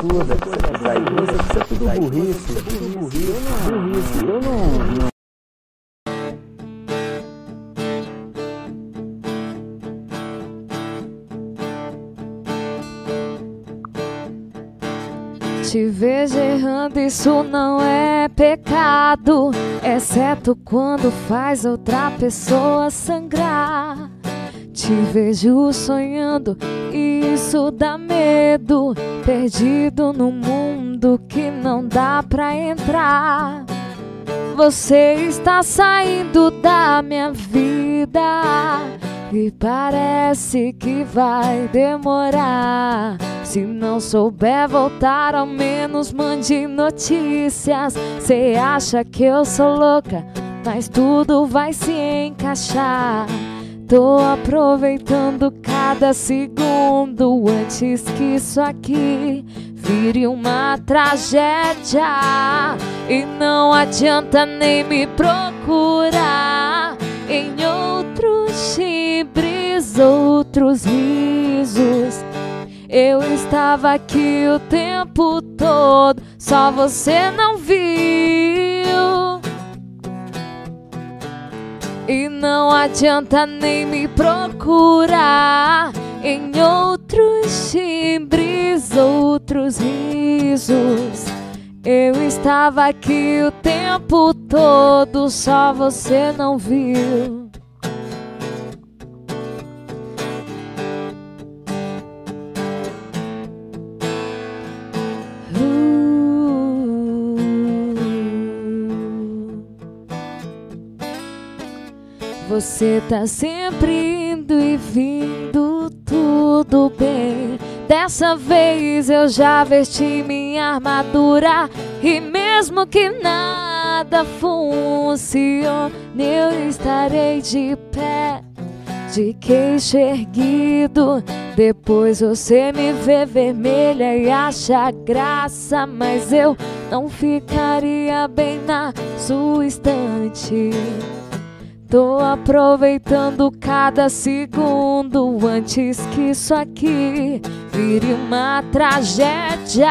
absurda. Aí, isso é tudo burrice. Tudo burrice. Burrice. Eu não. Te vejo errando, isso não é pecado, exceto quando faz outra pessoa sangrar. Te vejo sonhando, isso dá medo, perdido no mundo que não dá pra entrar. Você está saindo da minha vida e parece que vai demorar. Se não souber voltar, ao menos mande notícias. Cê acha que eu sou louca, mas tudo vai se encaixar. Tô aproveitando cada segundo antes que isso aqui vire uma tragédia. E não adianta nem me procurar em outros timbres, outros risos. Eu estava aqui o tempo todo, só você não viu. E não adianta nem me procurar em outros timbres, outros risos. Eu estava aqui o tempo todo, só você não viu. Você tá sempre indo e vindo, tudo bem. Dessa vez eu já vesti minha armadura e mesmo que nada funcione, eu estarei de pé, de queixo erguido. Depois você me vê vermelha e acha graça, mas eu não ficaria bem na sua estante. Tô aproveitando cada segundo antes que isso aqui vire uma tragédia.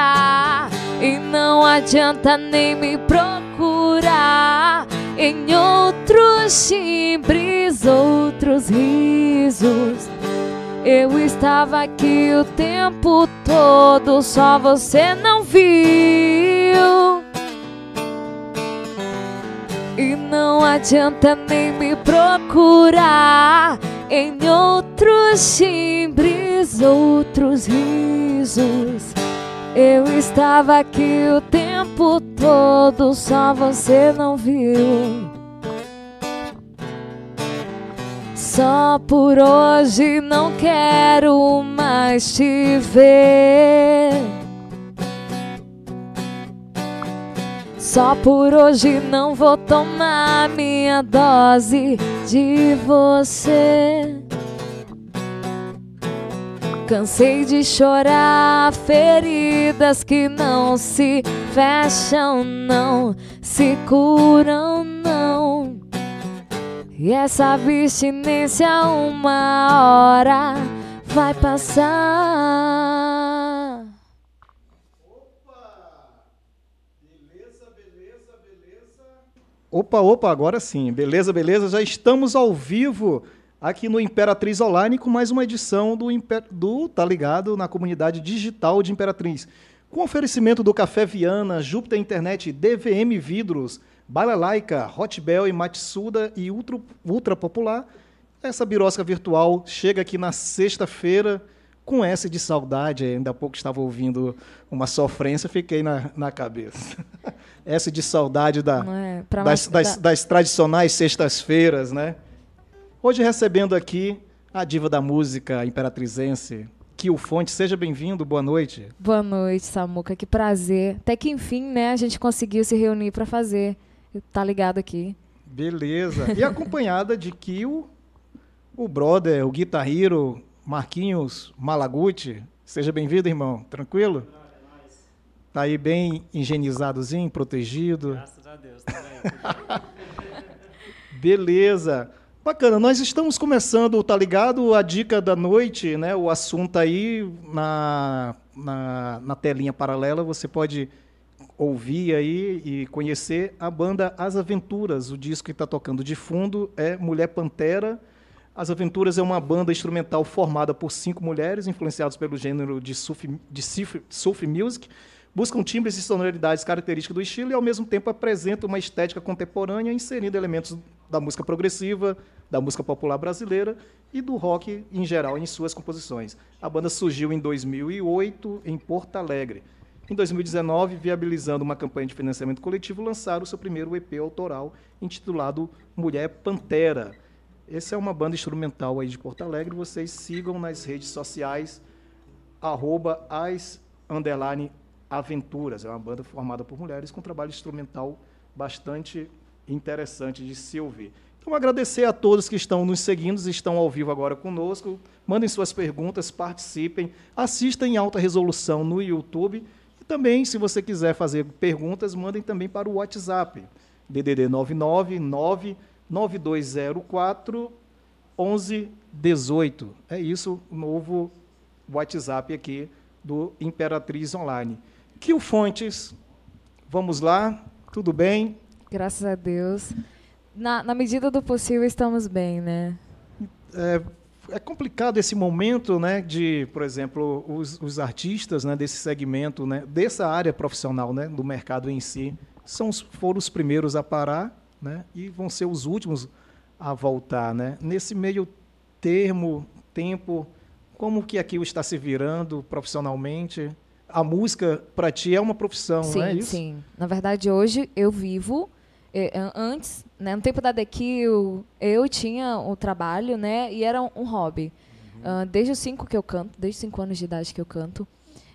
E não adianta nem me procurar em outros timbres, outros risos. Eu estava aqui o tempo todo, só você não viu. E não adianta nem me procurar em outros timbres, outros risos. Eu estava aqui o tempo todo, só você não viu. Só por hoje não quero mais te ver. Só por hoje não vou tomar minha dose de você. Cansei de chorar feridas que não se fecham, não se curam, não. E essa abstinência uma hora vai passar. Opa, opa, agora sim. Beleza, beleza. Já estamos ao vivo aqui no Imperatriz Online com mais uma edição do, Imper... do Tá Ligado na comunidade digital de Imperatriz. Com oferecimento do Café Viana, Júpiter Internet, DVM Vidros, Balalaica, Hotbel e Matsuda e Ultra, Ultra Popular, essa birosca virtual chega aqui na sexta-feira com essa de saudade. Ainda há pouco estava ouvindo uma sofrência, fiquei na, na cabeça. essa de saudade da, é, das, das, das, tradicionais sextas-feiras, né? Hoje recebendo aqui a diva da música imperatrizense, Kio Fonte. Seja bem-vindo, boa noite. Boa noite, Samuca, que prazer. Até que enfim, né, a gente conseguiu se reunir para fazer. Tá ligado aqui. Beleza. E acompanhada de Kio, o brother, o guitarrero Marquinhos Malaguti. Seja bem-vindo, irmão. Tranquilo? Tá aí bem higienizadozinho, protegido. Graças a Deus, tá Beleza. Bacana, nós estamos começando, tá ligado? A dica da noite, né? O assunto aí na, na, na telinha paralela, você pode ouvir aí e conhecer a banda As Aventuras. O disco que está tocando de fundo é Mulher Pantera. As Aventuras é uma banda instrumental formada por cinco mulheres, influenciadas pelo gênero de surf, de music. Buscam timbres e sonoridades características do estilo e, ao mesmo tempo, apresentam uma estética contemporânea, inserindo elementos da música progressiva, da música popular brasileira e do rock em geral em suas composições. A banda surgiu em 2008 em Porto Alegre. Em 2019, viabilizando uma campanha de financiamento coletivo, lançaram seu primeiro EP autoral, intitulado Mulher Pantera. Essa é uma banda instrumental aí de Porto Alegre. Vocês sigam nas redes sociais, arroba as underline aventuras. É uma banda formada por mulheres com trabalho instrumental bastante interessante de se ouvir. Então, agradecer a todos que estão nos seguindo, estão ao vivo agora conosco. Mandem suas perguntas, participem, assistam em alta resolução no YouTube também, se você quiser fazer perguntas, mandem também para o WhatsApp, DDD 99 9204 1118. É isso, o novo WhatsApp aqui do Imperatriz Online. Kio Fontes, vamos lá, tudo bem? Graças a Deus. Na, na medida do possível, estamos bem, né? É, é complicado esse momento, né, de, por exemplo, os, os artistas, né, desse segmento, né, dessa área profissional, né, do mercado em si, são foram os primeiros a parar, né, e vão ser os últimos a voltar, né. Nesse meio termo, tempo, como que aquilo está se virando profissionalmente? A música para ti é uma profissão, sim, não é isso? Sim, Na verdade, hoje eu vivo é, antes, né, no tempo da The Kill, eu tinha o trabalho, né, e era um, um hobby. Uhum. Uh, desde os cinco que eu canto, desde os cinco anos de idade que eu canto.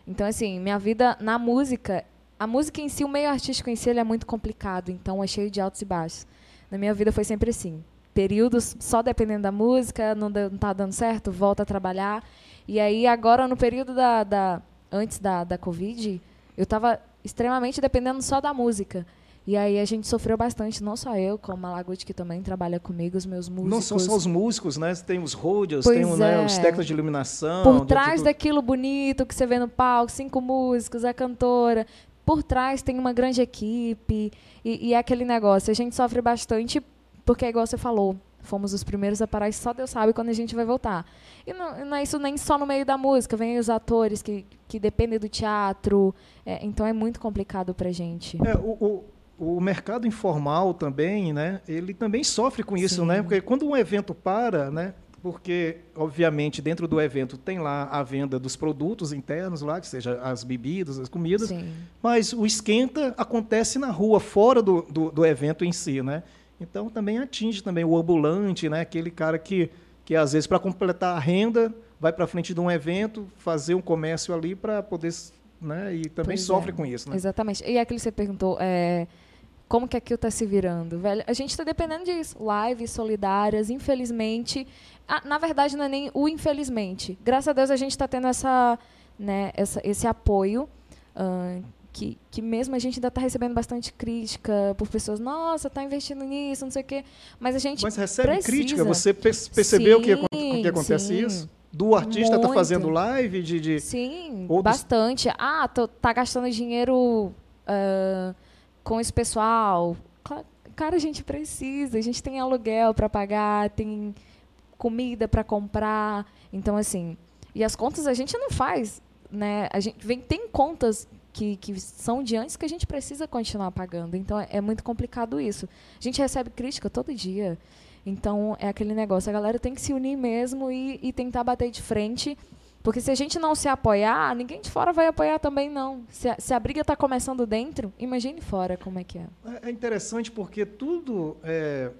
Então, assim, minha vida na música, a música em si, o meio artístico em si, ele é muito complicado, então é cheio de altos e baixos. Na minha vida foi sempre assim. Períodos só dependendo da música, não, não tá dando certo, volta a trabalhar. E aí, agora, no período da, da antes da, da Covid, eu estava extremamente dependendo só da música. E aí a gente sofreu bastante, não só eu, como a Malaguti, que também trabalha comigo, os meus músicos. Não são só os músicos, né? Tem os roadios, tem é. né, os técnicos de iluminação. Por trás daquilo bonito que você vê no palco, cinco músicos, a cantora. Por trás tem uma grande equipe. E, e é aquele negócio, a gente sofre bastante, porque igual você falou, fomos os primeiros a parar e só Deus sabe quando a gente vai voltar. E não, não é isso nem só no meio da música, vem os atores que, que dependem do teatro. É, então é muito complicado pra gente. É, o, o o mercado informal também, né, ele também sofre com isso, Sim. né? Porque quando um evento para, né, porque obviamente dentro do evento tem lá a venda dos produtos internos lá, que seja as bebidas, as comidas, Sim. mas o esquenta acontece na rua, fora do, do, do, evento em si, né? Então também atinge também o ambulante, né? Aquele cara que que às vezes para completar a renda vai para frente de um evento, fazer um comércio ali para poder, né? E também pois sofre é. com isso, né? Exatamente. E aquilo que você perguntou, é como que aquilo está se virando, velho? A gente está dependendo disso. Lives solidárias, infelizmente. Ah, na verdade, não é nem o infelizmente. Graças a Deus a gente está tendo essa, né, essa, esse apoio. Uh, que, que mesmo a gente ainda está recebendo bastante crítica por pessoas, nossa, está investindo nisso, não sei o quê. Mas a gente. Mas recebe precisa. crítica? Você percebeu sim, que, que acontece sim. isso? Do artista tá fazendo live de. de sim, bastante. Ah, tô, tá gastando dinheiro. Uh, com esse pessoal. Cara, a gente precisa, a gente tem aluguel para pagar, tem comida para comprar. Então, assim, e as contas a gente não faz, né? A gente vem, tem contas que, que são de antes que a gente precisa continuar pagando. Então, é, é muito complicado isso. A gente recebe crítica todo dia. Então, é aquele negócio, a galera tem que se unir mesmo e, e tentar bater de frente porque se a gente não se apoiar, ninguém de fora vai apoiar também, não. Se a, se a briga está começando dentro, imagine fora como é que é. É, é interessante porque tudo, é,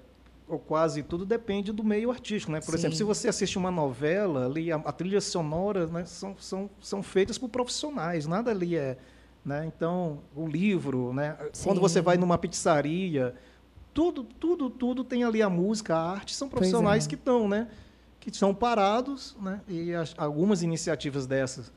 ou quase tudo, depende do meio artístico. Né? Por Sim. exemplo, se você assiste uma novela, ali a, a trilha sonora né, são, são, são feitas por profissionais, nada ali é... Né? Então, o livro, né? quando você vai numa pizzaria, tudo, tudo, tudo tem ali a música, a arte, são profissionais é. que estão, né? Que são parados, né? e as, algumas iniciativas dessas,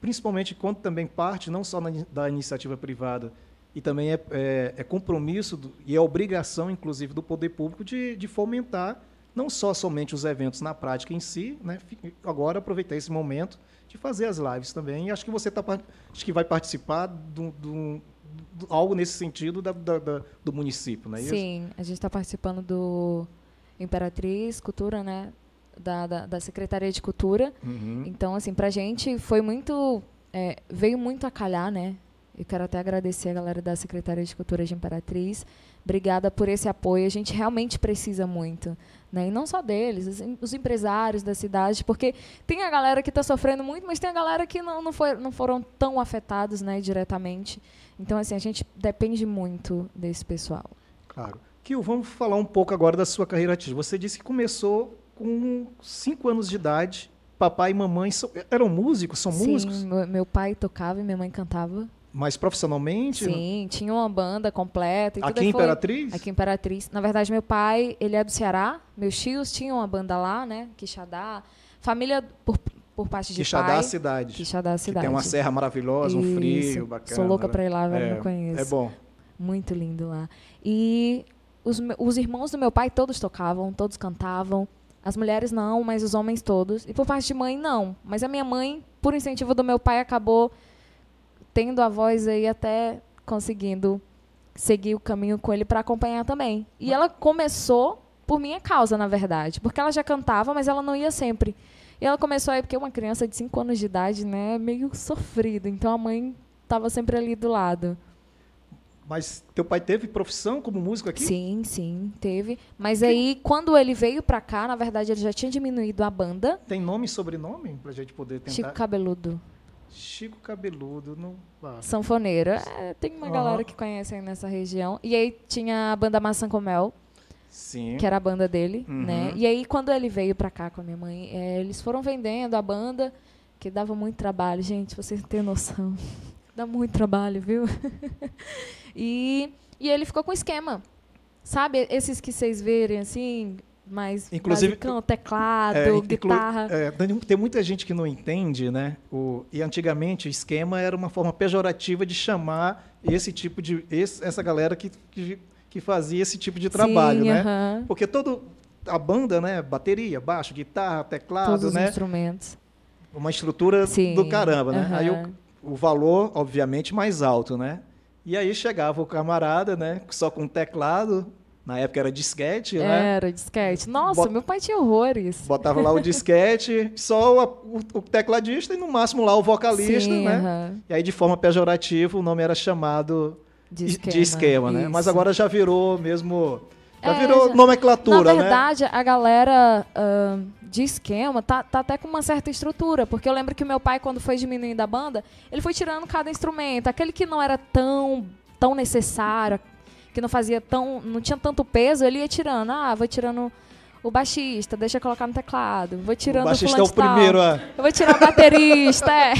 principalmente quando também parte não só na, da iniciativa privada, e também é, é, é compromisso do, e é obrigação, inclusive, do poder público de, de, fomentar não só somente os eventos na prática em si, né? agora aproveitar esse momento de fazer as lives também. E acho que você tá, acho que vai participar do, do- algo nesse sentido da- da- da- do município, não é isso? Sim, a gente está participando do Imperatriz Cultura, né? Da, da, da Secretaria de Cultura. Uhum. Então, assim, pra gente foi muito. é, veio muito a calhar, né? Eu quero até agradecer a galera da Secretaria de Cultura de Imperatriz. Obrigada por esse apoio. A gente realmente precisa muito. Né? E não só deles, os, em- os empresários da cidade, porque tem a galera que está sofrendo muito, mas tem a galera que não, não, foi, não foram tão afetados né, diretamente. Então, assim, a gente depende muito desse pessoal. Claro. Kio, vamos falar um pouco agora da sua carreira artística. Você disse que começou com 5 anos de idade. Papai e mamãe são- eram músicos, são Sim, músicos, meu, meu pai tocava e minha mãe cantava. mas profissionalmente? Sim, tinha uma banda completa. E Aqui em Imperatriz? Aqui em Imperatriz. Na verdade, meu pai, ele é do Ceará. Meus tios tinham uma banda lá, né? Quixadá. Família por, por parte de Quixadá pai. cidade. Quixadá Que cidade. tem uma serra maravilhosa, um frio Isso. bacana. Sou louca né? pra ir lá, velho, é, não conheço. É bom. Muito lindo lá. E os, os irmãos do meu pai todos tocavam, todos cantavam. As mulheres não, mas os homens todos. E por parte de mãe, não. Mas a minha mãe, por incentivo do meu pai, acabou tendo a voz aí até conseguindo seguir o caminho com ele para acompanhar também. E ela começou por minha causa, na verdade. Porque ela já cantava, mas ela não ia sempre. E ela começou aí, porque uma criança de 5 anos de idade, né, é meio sofrido. Então a mãe estava sempre ali do lado. Mas teu pai teve profissão como músico aqui? Sim, sim, teve. Mas aí, quando ele veio pra cá, na verdade, ele já tinha diminuído a banda. Tem nome e sobrenome pra gente poder tentar? Chico Cabeludo, Chico Cabeludo. Não... Ah, sanfoneiro. É, tem uma Aham. galera que conhece aí nessa região. E aí tinha a banda Maçã com Mel, Sim. que era a banda dele, Uhum. né? E aí, quando ele veio pra cá com a minha mãe, é, eles foram vendendo a banda, que dava muito trabalho. Gente, vocês não têm noção. Dá muito trabalho, viu? e, e ele ficou com esquema. Sabe, esses que vocês verem, assim, mais Inclusive, basicão, teclado, É, guitarra. é, tem- muita gente que não entende, né? O, e antigamente o esquema era uma forma pejorativa de chamar esse tipo de. esse- essa galera que, que, que fazia esse tipo de trabalho, Sim, né? aham. Porque todo. A banda, né? Bateria, baixo, guitarra, teclado, Todos os né? instrumentos. Uma estrutura Sim, do caramba, né? Aí aham. o, o valor, obviamente, mais alto, né? E aí chegava o camarada, né? Só com teclado. Na época era disquete, né? Era disquete. Nossa, Bota- meu pai tinha horrores. Botava lá o disquete, só o, o- tecladista e no máximo lá o vocalista, Sim, né? aham. E aí de forma pejorativa o nome era chamado De esquema. de esquema, né? Mas agora já virou mesmo. Já É, virou já- nomenclatura, Na né? verdade, a galera ah, de esquema tá, tá até com uma certa estrutura. Porque eu lembro que o meu pai, quando foi diminuindo a banda, ele foi tirando cada instrumento. Aquele que não era tão, tão necessário, que não fazia tão. não tinha tanto peso, ele ia tirando. Ah, vou tirando o baixista, deixa eu colocar no teclado. Vou tirando o baixista é o de tal. primeiro a. Eu vou tirar o baterista, é.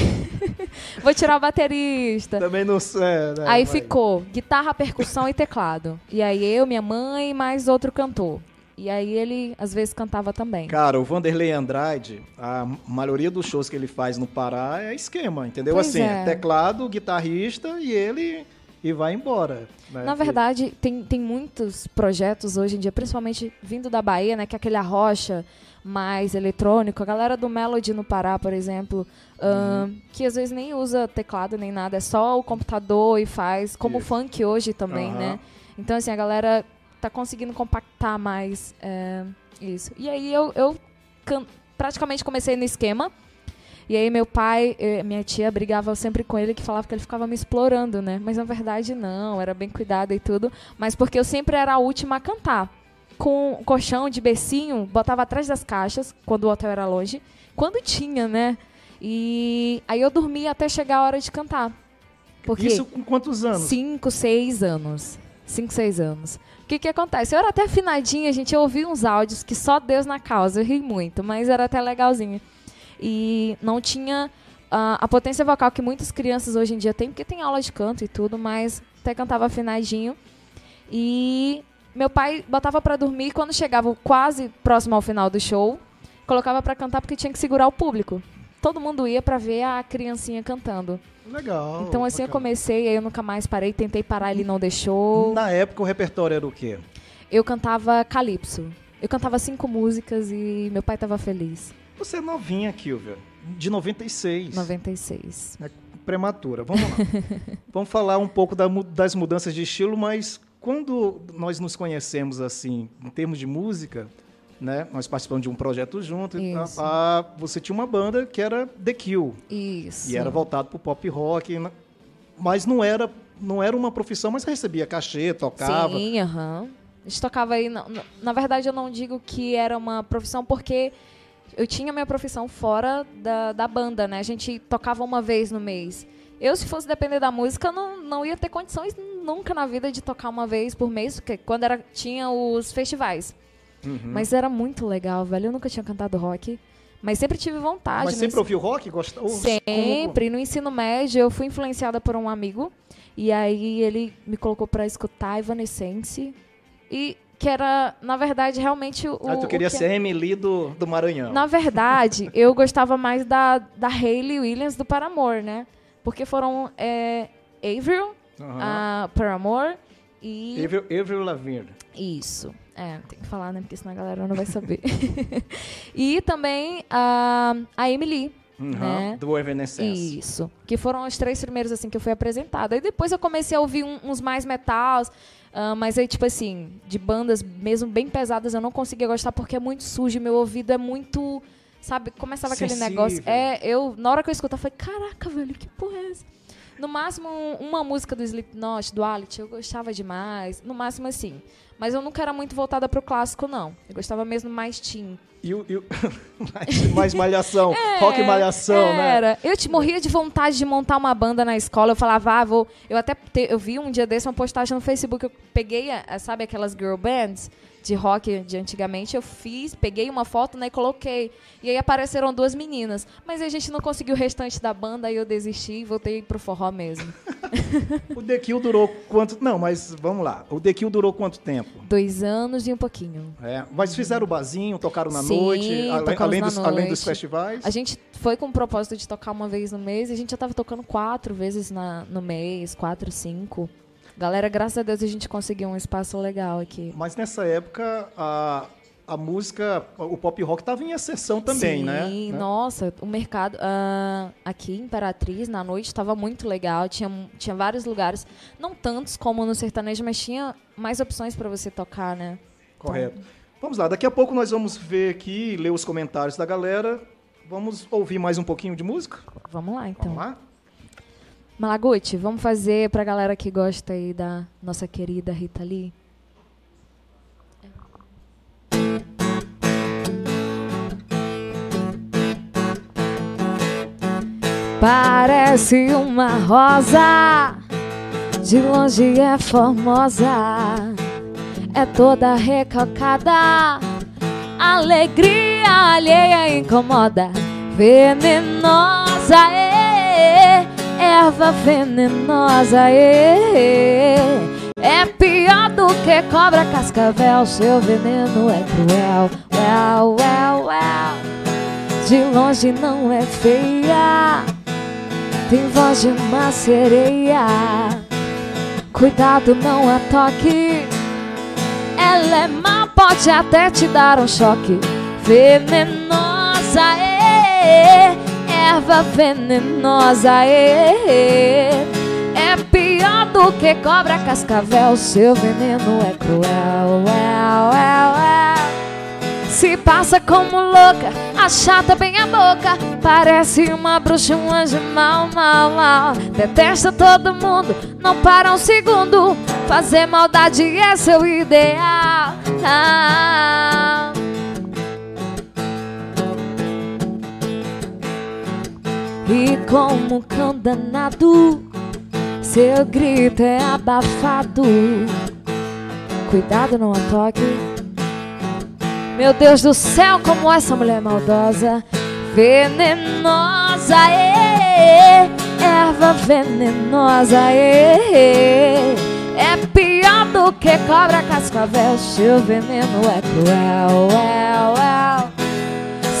vou tirar o baterista. Também não sei. né? Aí Mas- ficou guitarra, percussão e teclado. E aí eu, minha mãe mais outro cantor. E aí ele, às vezes, cantava também. Cara, o Vanderlei Andrade, a maioria dos shows que ele faz no Pará é esquema, entendeu? Pois assim, é. teclado, guitarrista e ele e vai embora. né? Na verdade, tem, tem muitos projetos hoje em dia, principalmente vindo da Bahia, né? Que é aquele arrocha mais eletrônico. A galera do Melody no Pará, por exemplo, ahn, que às vezes nem usa teclado nem nada, é só o computador e faz, como o Isso. funk hoje também, Aham. né? Então, assim, a galera tá conseguindo compactar mais é, isso. E aí eu, eu praticamente comecei no esquema. E aí meu pai, minha tia brigava sempre com ele, que falava que ele ficava me explorando, né? Mas na verdade não, era bem cuidada e tudo. Mas porque eu sempre era a última a cantar. Com um colchão de becinho, botava atrás das caixas, quando o hotel era longe. Quando tinha, né? E aí eu dormia até chegar a hora de cantar. Porque Isso com quantos anos? Cinco, seis anos. Cinco, seis anos. O que que acontece? Eu era até afinadinha, gente. Eu ouvi uns áudios que só Deus na causa. Eu ri muito, mas era até legalzinho. E não tinha ah, a potência vocal que muitas crianças hoje em dia têm, porque tem aula de canto e tudo, mas até cantava afinadinho. E meu pai botava pra dormir quando chegava quase próximo ao final do show, colocava pra cantar porque tinha que segurar o público. Todo mundo ia pra ver a criancinha cantando. Legal. Então assim eu bacana. comecei, aí eu nunca mais parei, tentei parar, ele não deixou. Na época o repertório era o quê? Eu cantava calypso. Eu cantava cinco músicas e meu pai tava feliz. Você é novinha, Kilvia. De 96. 96. Prematura. Vamos lá. Vamos falar um pouco da das mudanças de estilo, mas quando nós nos conhecemos assim, em termos de música, né? Nós participamos de um projeto junto. a- a- você tinha uma banda que era The Kill. Isso. E era voltado para o pop rock, mas não era, não era uma profissão, mas recebia cachê, tocava. Sim, aham. A gente tocava aí. Na- na verdade, eu não digo que era uma profissão porque eu tinha minha profissão fora da, da banda, né? A gente tocava uma vez no mês. Eu, se fosse depender da música, não, não ia ter condições nunca na vida de tocar uma vez por mês, porque quando era, tinha os festivais. Uhum. Mas era muito legal, velho. Eu nunca tinha cantado rock. Mas sempre tive vontade. Mas sempre ouviu rock? Gosta, ou- como- Sempre. No ensino médio, eu fui influenciada por um amigo. E aí ele me colocou pra escutar Evanescence. E que era, na verdade, realmente o. Ah, tu queria que- ser Emily do, do Maranhão. Na verdade, eu gostava mais da, da Hayley Williams do Paramore, né? Porque foram é, Avril, Aham. a Paramore e. Avril, Avril Lavigne. Isso. É, tem que falar, né? Porque senão a galera não vai saber. e também a, a Emily. Uhum, Né? Do Evanescence. Isso. Que foram os três primeiros, assim, que eu fui apresentada. Aí depois eu comecei a ouvir um- uns mais metals. Ah, mas aí, tipo assim, de bandas mesmo bem pesadas, eu não conseguia gostar porque é muito sujo. Meu ouvido é muito. Sabe? Começava aquele Sensível. negócio. É, eu, na hora que eu escutava, eu falei, caraca, velho, que porra é essa? No máximo, um- uma música do Slipknot, do Alit, eu gostava demais. No máximo, assim. Mas eu nunca era muito voltada pro clássico, não. Eu gostava mesmo mais teen. E o, e o- mais, mais malhação. rock e malhação, né? É, Era. Eu te morria de vontade de montar uma banda na escola. Eu falava, ah, vou. Eu até te- eu vi um dia desse uma postagem no Facebook. Eu peguei, a- sabe, aquelas girl bands de rock de antigamente. Eu fiz, peguei uma foto né, e coloquei. E aí apareceram duas meninas. Mas a gente não conseguiu o restante da banda, aí eu desisti e voltei pro forró mesmo. O The Kill durou quanto... Não, mas vamos lá. O The Kill durou quanto tempo? Dois anos e um pouquinho. É, mas fizeram o barzinho, tocaram na Sim, noite, tocamos além, na dos, além dos noite. festivais. A gente foi com o propósito de tocar uma vez no mês e a gente já tava tocando quatro vezes na, no mês, quatro, cinco. Galera, graças a Deus a gente conseguiu um espaço legal aqui. Mas nessa época, a, a música, o pop rock estava em ascensão também, Sim, né? Né? nossa, o mercado ah, aqui em Imperatriz, na noite, estava muito legal. Tinha, tinha vários lugares, não tantos como no sertanejo, mas tinha mais opções para você tocar, né? Correto. Vamos lá, daqui a pouco nós vamos ver aqui, ler os comentários da galera. Vamos ouvir mais um pouquinho de música? Vamos lá, então. Vamos lá? Malaguti, vamos fazer pra galera que gosta aí da nossa querida Rita Lee. Parece uma rosa, de longe é formosa, é toda recalcada, alegria alheia incomoda, venenosa, é, erva venenosa, é, é pior do que cobra cascavel, seu veneno é cruel, well, well, well. De longe não é feia, tem voz de uma sereia. Cuidado, não a toque. Ela é má, pode até te dar um choque. Venenosa, é, erva venenosa, é. É pior do que cobra cascavel. Seu veneno é cruel, well, well. Se passa como louca, achata bem a boca. Parece uma bruxa, um anjo mal, mal, mal. Detesta todo mundo, não para um segundo. Fazer maldade é seu ideal. Ah. E como um cão danado, seu grito é abafado. Cuidado, não a toque. Meu Deus do céu, como essa mulher maldosa, venenosa, é, erva venenosa, é, é pior do que cobra cascavel, seu veneno é cruel.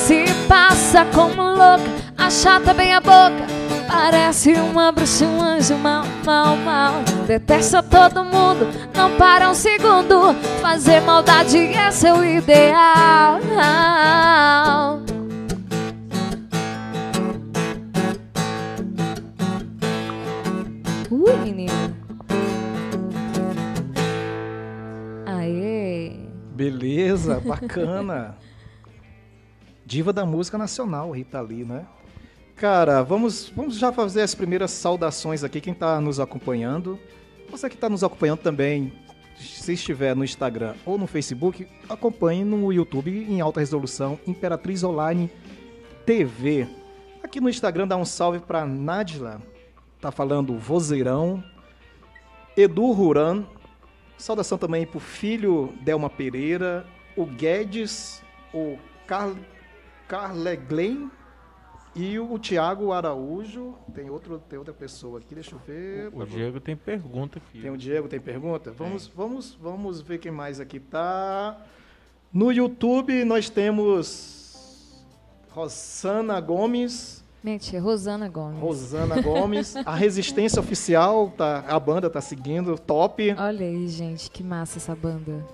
Se passa como louca, Achata bem a boca Parece uma bruxa, um anjo mal, mal, mal. Detesta todo mundo, não para um segundo. Fazer maldade é seu ideal. Ui, menino. Aê. Beleza, bacana. Diva da música nacional, Rita Lee, né? Cara, vamos, vamos já fazer as primeiras saudações aqui. Quem está nos acompanhando, você que está nos acompanhando também, se estiver no Instagram ou no Facebook, acompanhe no YouTube em alta resolução Imperatriz Online TV. Aqui no Instagram dá um salve para Nadila, tá falando vozeirão. Edu Ruran, saudação também pro filho Delma Pereira, o Guedes, o Car Carleglen e o Tiago Araújo. Tem, outro, tem outra pessoa aqui, deixa eu ver. O Diego tem pergunta aqui. Tem o Diego, tem pergunta? Vamos, vamos, vamos ver quem mais aqui tá. No YouTube nós temos Rosana Gomes. Mente, Rosana Gomes. Rosana Gomes. A Resistência Oficial, tá, a banda tá seguindo, top. Olha aí, gente, que massa essa banda.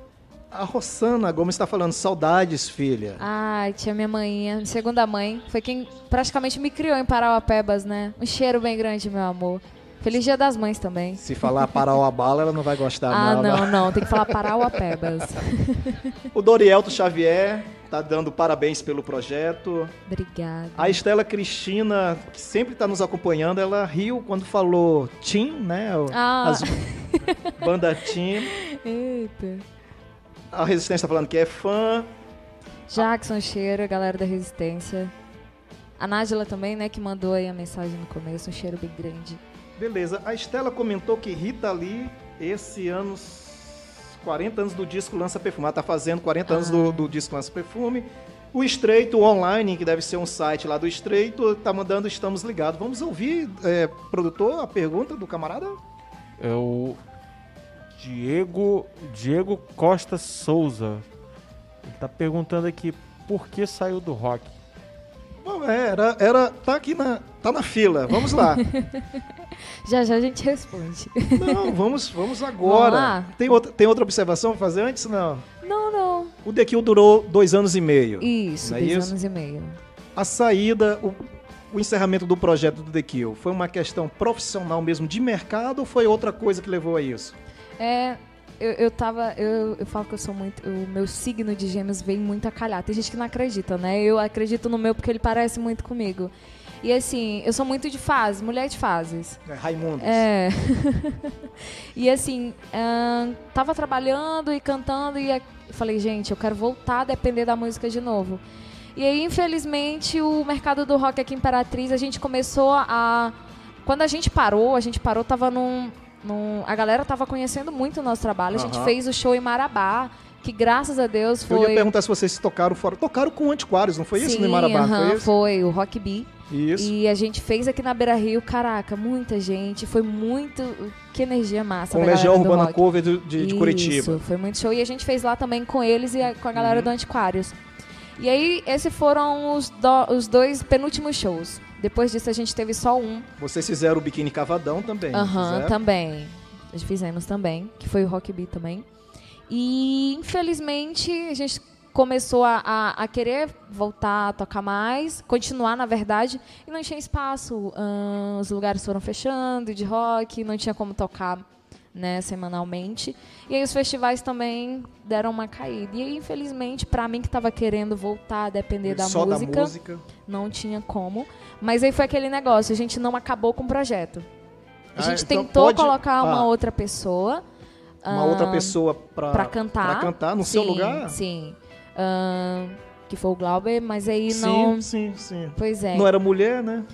A Rosana Gomes está falando, saudades, filha. Ai, tinha minha mãinha, segunda mãe. Foi quem praticamente me criou em Parauapebas, né? Um cheiro bem grande, meu amor. Feliz Dia das Mães também. Se falar Parauabala, ela não vai gostar, Ah, não. não, não. Tem que falar Parauapebas. O Dorielto Xavier tá dando parabéns pelo projeto. Obrigada. A Estela Cristina, que sempre está nos acompanhando, ela riu quando falou Tim, né? Ah. As banda Tim. Eita. A Resistência tá falando que é fã. Jackson Cheiro, galera da Resistência. A Nájila também, né, que mandou aí a mensagem no começo. Um cheiro bem grande. Beleza. A Estela comentou que Rita Lee, esse ano, 40 anos do disco Lança Perfume. Ela tá fazendo 40 anos do, do disco Lança Perfume. O Estreito Online, que deve ser um site lá do Estreito, tá mandando Estamos Ligados. Vamos ouvir, é, produtor, a pergunta do camarada? É o Diego, Diego Costa Souza. Ele tá perguntando aqui por que saiu do rock. Bom, é, era, era, tá aqui na, tá na fila. Vamos lá. Já já a gente responde. Não, vamos, vamos agora. Vamos lá? Tem outra, tem outra observação pra fazer antes? Não. Não, não. O The Kill durou dois anos e meio. Isso, é dois isso? anos e meio. A saída, o, o encerramento do projeto do The Kill, foi uma questão profissional mesmo de mercado ou foi outra coisa que levou a isso? É, eu, eu tava. Eu, eu falo que eu sou muito. O meu signo de gêmeos vem muito a calhar. Tem gente que não acredita, né? Eu acredito no meu porque ele parece muito comigo. E assim, eu sou muito de fase, mulher de fases. É, Raimundos. É. e assim, tava trabalhando e cantando e falei, gente, eu quero voltar a depender da música de novo. E aí, infelizmente, o mercado do rock aqui em Imperatriz, a gente começou a. Quando a gente parou, a gente parou, tava num. Num- a galera tava conhecendo muito o nosso trabalho. A gente Aham. fez o show em Marabá, que graças a Deus Eu ia foi. perguntar se vocês tocaram fora. Tocaram com Antiquários, não foi isso Sim, no Marabá? aham, foi isso? foi o Rock Bee. Isso. E a gente fez aqui na Beira Rio, caraca, muita gente. Foi muito. Que energia massa. Com da Legião Urbana. Cover de, de, de Curitiba. Isso, foi muito show. E a gente fez lá também com eles e a- com a galera Uhum. do Antiquários. E aí, esses foram os, do- os dois penúltimos shows. Depois disso, a gente teve só um. Vocês fizeram o Biquíni Cavadão também. Aham, fizeram? também. Nós fizemos também, que foi o Rock Bee também. E, infelizmente, a gente começou a, a- a querer voltar a tocar mais, continuar, na verdade, e não tinha espaço. Os lugares foram fechando de rock, não tinha como tocar né, semanalmente. E aí os festivais também deram uma caída. E aí, infelizmente, para mim que estava querendo voltar a depender da música, da música. não tinha como. Mas aí foi aquele negócio, a gente não acabou com o projeto. A Ah, gente então tentou pode- colocar uma ah. outra pessoa Uma ah, outra pessoa pra cantar. pra cantar no seu Sim, lugar? Sim. Que foi o Glauber, mas aí sim, não. sim, sim. Pois é. Não era mulher, né?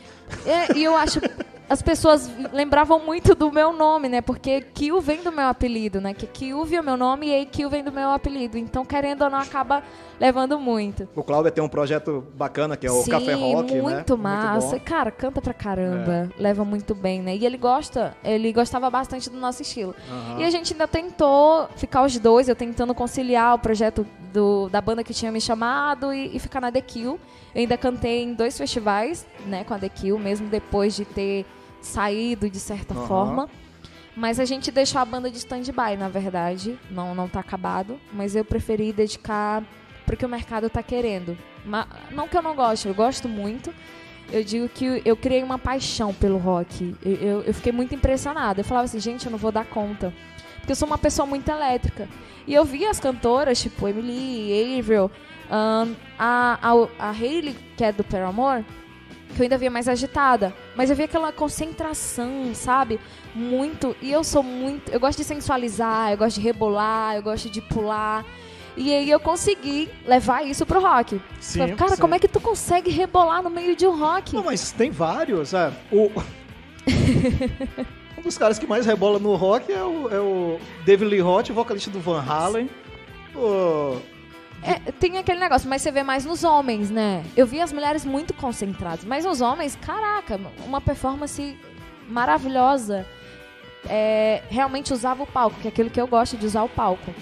É, e eu acho. As pessoas lembravam muito do meu nome, né? Porque Kill vem do meu apelido, né? Que Kill é o meu nome e Kill vem do meu apelido. Então, querendo ou não, acaba levando muito. O Cláudio tem um projeto bacana que é o Sim, Café Rock, né? muito massa. bom. Cara, canta pra caramba. Leva muito bem, né? E ele gosta, ele gostava bastante do nosso estilo. Aham. E a gente ainda tentou ficar os dois, eu tentando conciliar o projeto do, da banda que tinha me chamado e, e ficar na The Kill. Eu ainda cantei em dois festivais, né, com a The Kill, mesmo depois de ter saído de certa Aham. forma. Mas a gente deixou a banda de stand-by, na verdade. Não, não tá acabado. Mas eu preferi dedicar porque o mercado tá querendo. Ma- não que eu não goste, eu gosto muito. Eu digo que eu criei uma paixão pelo rock. Eu, eu, eu fiquei muito impressionada. Eu falava assim, gente, eu não vou dar conta. Porque eu sou uma pessoa muito elétrica. E eu via as cantoras, tipo Emily, Avril, ahn, a, a, a Hailey, que é do Paramore, que eu ainda via mais agitada. Mas eu via aquela concentração, sabe? Muito. E eu sou muito. Eu gosto de sensualizar, eu gosto de rebolar, eu gosto de pular. E aí eu consegui levar isso pro rock. Sim, Falei, Cara, sim. como é que tu consegue rebolar no meio de um rock? Não, mas tem vários. É. O... um dos caras que mais rebola no rock é o, é o David Lee Roth, vocalista do Van Halen. O... É, tem aquele negócio, mas você vê mais nos homens, né? Eu vi as mulheres muito concentradas, mas os homens, caraca, uma performance maravilhosa. É, realmente usava o palco, que é aquilo que eu gosto de usar o palco.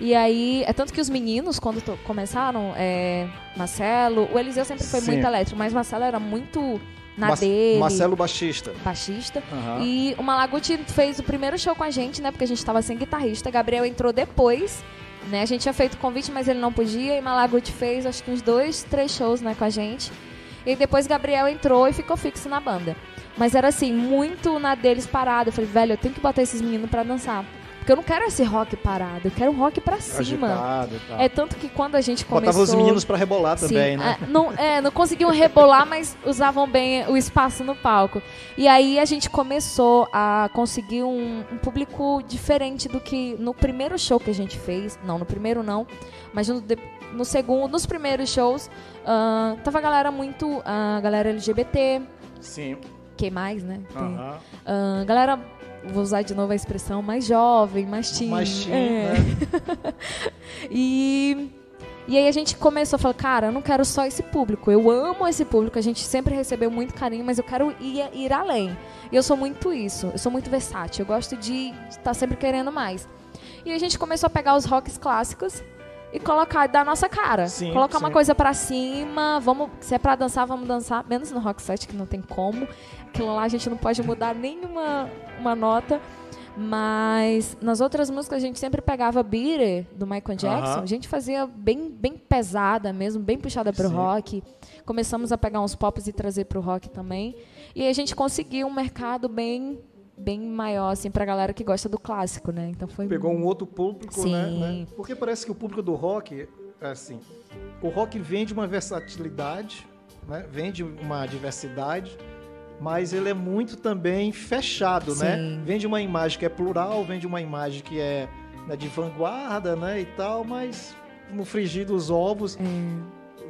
E aí, é tanto que os meninos, quando começaram, é, Marcelo, o Eliseu sempre foi Sim. muito elétrico, mas Marcelo era muito na Mas- dele, Marcelo Baixista. baixista. Aham. E o Malaguti fez o primeiro show com a gente, né? Porque a gente tava sem guitarrista. Gabriel entrou depois, né? A gente tinha feito convite, mas ele não podia. E Malaguti fez, acho que uns dois, três shows, né, com a gente. E depois Gabriel entrou e ficou fixo na banda. Mas era assim, muito na deles parado. Eu falei, velho, eu tenho que botar esses meninos pra dançar. Porque eu não quero esse rock parado, eu quero um rock pra cima. Agitado tal. É tanto que quando a gente Botava começou... os meninos pra rebolar Sim, também, né? é, não, é, não conseguiam rebolar, mas usavam bem o espaço no palco. E aí a gente começou a conseguir um, um público diferente do que no primeiro show que a gente fez. Não, no primeiro não, mas no, no segundo, nos primeiros shows, ah, tava a galera muito. A galera LGBT, Sim. que mais, né? Tem, Aham. ah, galera, vou usar de novo a expressão, mais jovem, mais teen. Mais teen, é. né? E, e aí a gente começou a falar, cara, eu não quero só esse público, eu amo esse público, a gente sempre recebeu muito carinho, mas eu quero ir, ir além. E eu sou muito isso, eu sou muito versátil, eu gosto de estar sempre querendo mais. E a gente começou a pegar os rocks clássicos e colocar da nossa cara. Sim, colocar uma sim. coisa pra cima, vamos, se é pra dançar, vamos dançar, menos no rock set que não tem como. Aquilo lá a gente não pode mudar nenhuma uma nota. Mas nas outras músicas a gente sempre pegava Beat It, do Michael Jackson. Aham. A gente fazia bem, bem pesada mesmo, bem puxada pro Sim. rock. Começamos a pegar uns pops e trazer pro rock também. E a gente conseguiu um mercado bem bem maior assim pra galera que gosta do clássico, né? Então foi Pegou um outro público, Sim. né, né? Porque parece que o público do rock, assim, o rock vende uma versatilidade, né? Vende uma diversidade, mas ele é muito também fechado, né? Sim. Vende uma imagem que é plural, vende uma imagem que é né, de vanguarda, né, e tal, mas no frigir dos ovos, É,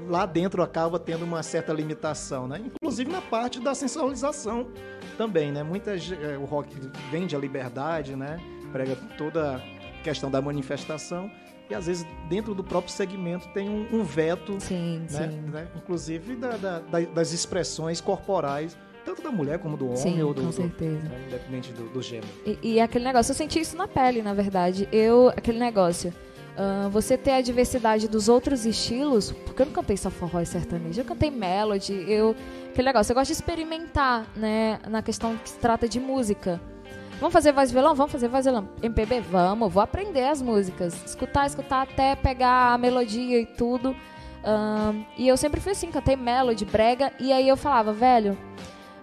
lá dentro acaba tendo uma certa limitação, né? Inclusive na parte da sensualização também, né? Muita ge- eh, o rock vende a liberdade, né? Prega toda a questão da manifestação e às vezes dentro do próprio segmento tem um, um veto, sim, né? sim. né? Inclusive da- da- da- das expressões corporais, tanto da mulher como do homem Sim, ou do, com do- certeza. né? independente do, do gênero. E, e aquele negócio, eu senti isso na pele, na verdade. Eu, aquele negócio, ah, você ter a diversidade dos outros estilos, porque eu não cantei só forró e sertanejo, eu cantei melody, eu, aquele negócio, eu gosto de experimentar, né, na questão que se trata de música. Vamos fazer voz violão? Vamos fazer voz e violão. MPB? Vamos, vou aprender as músicas. Escutar, escutar até pegar a melodia e tudo. Ahn, e eu sempre fui assim, cantei melody, brega, e aí eu falava, velho,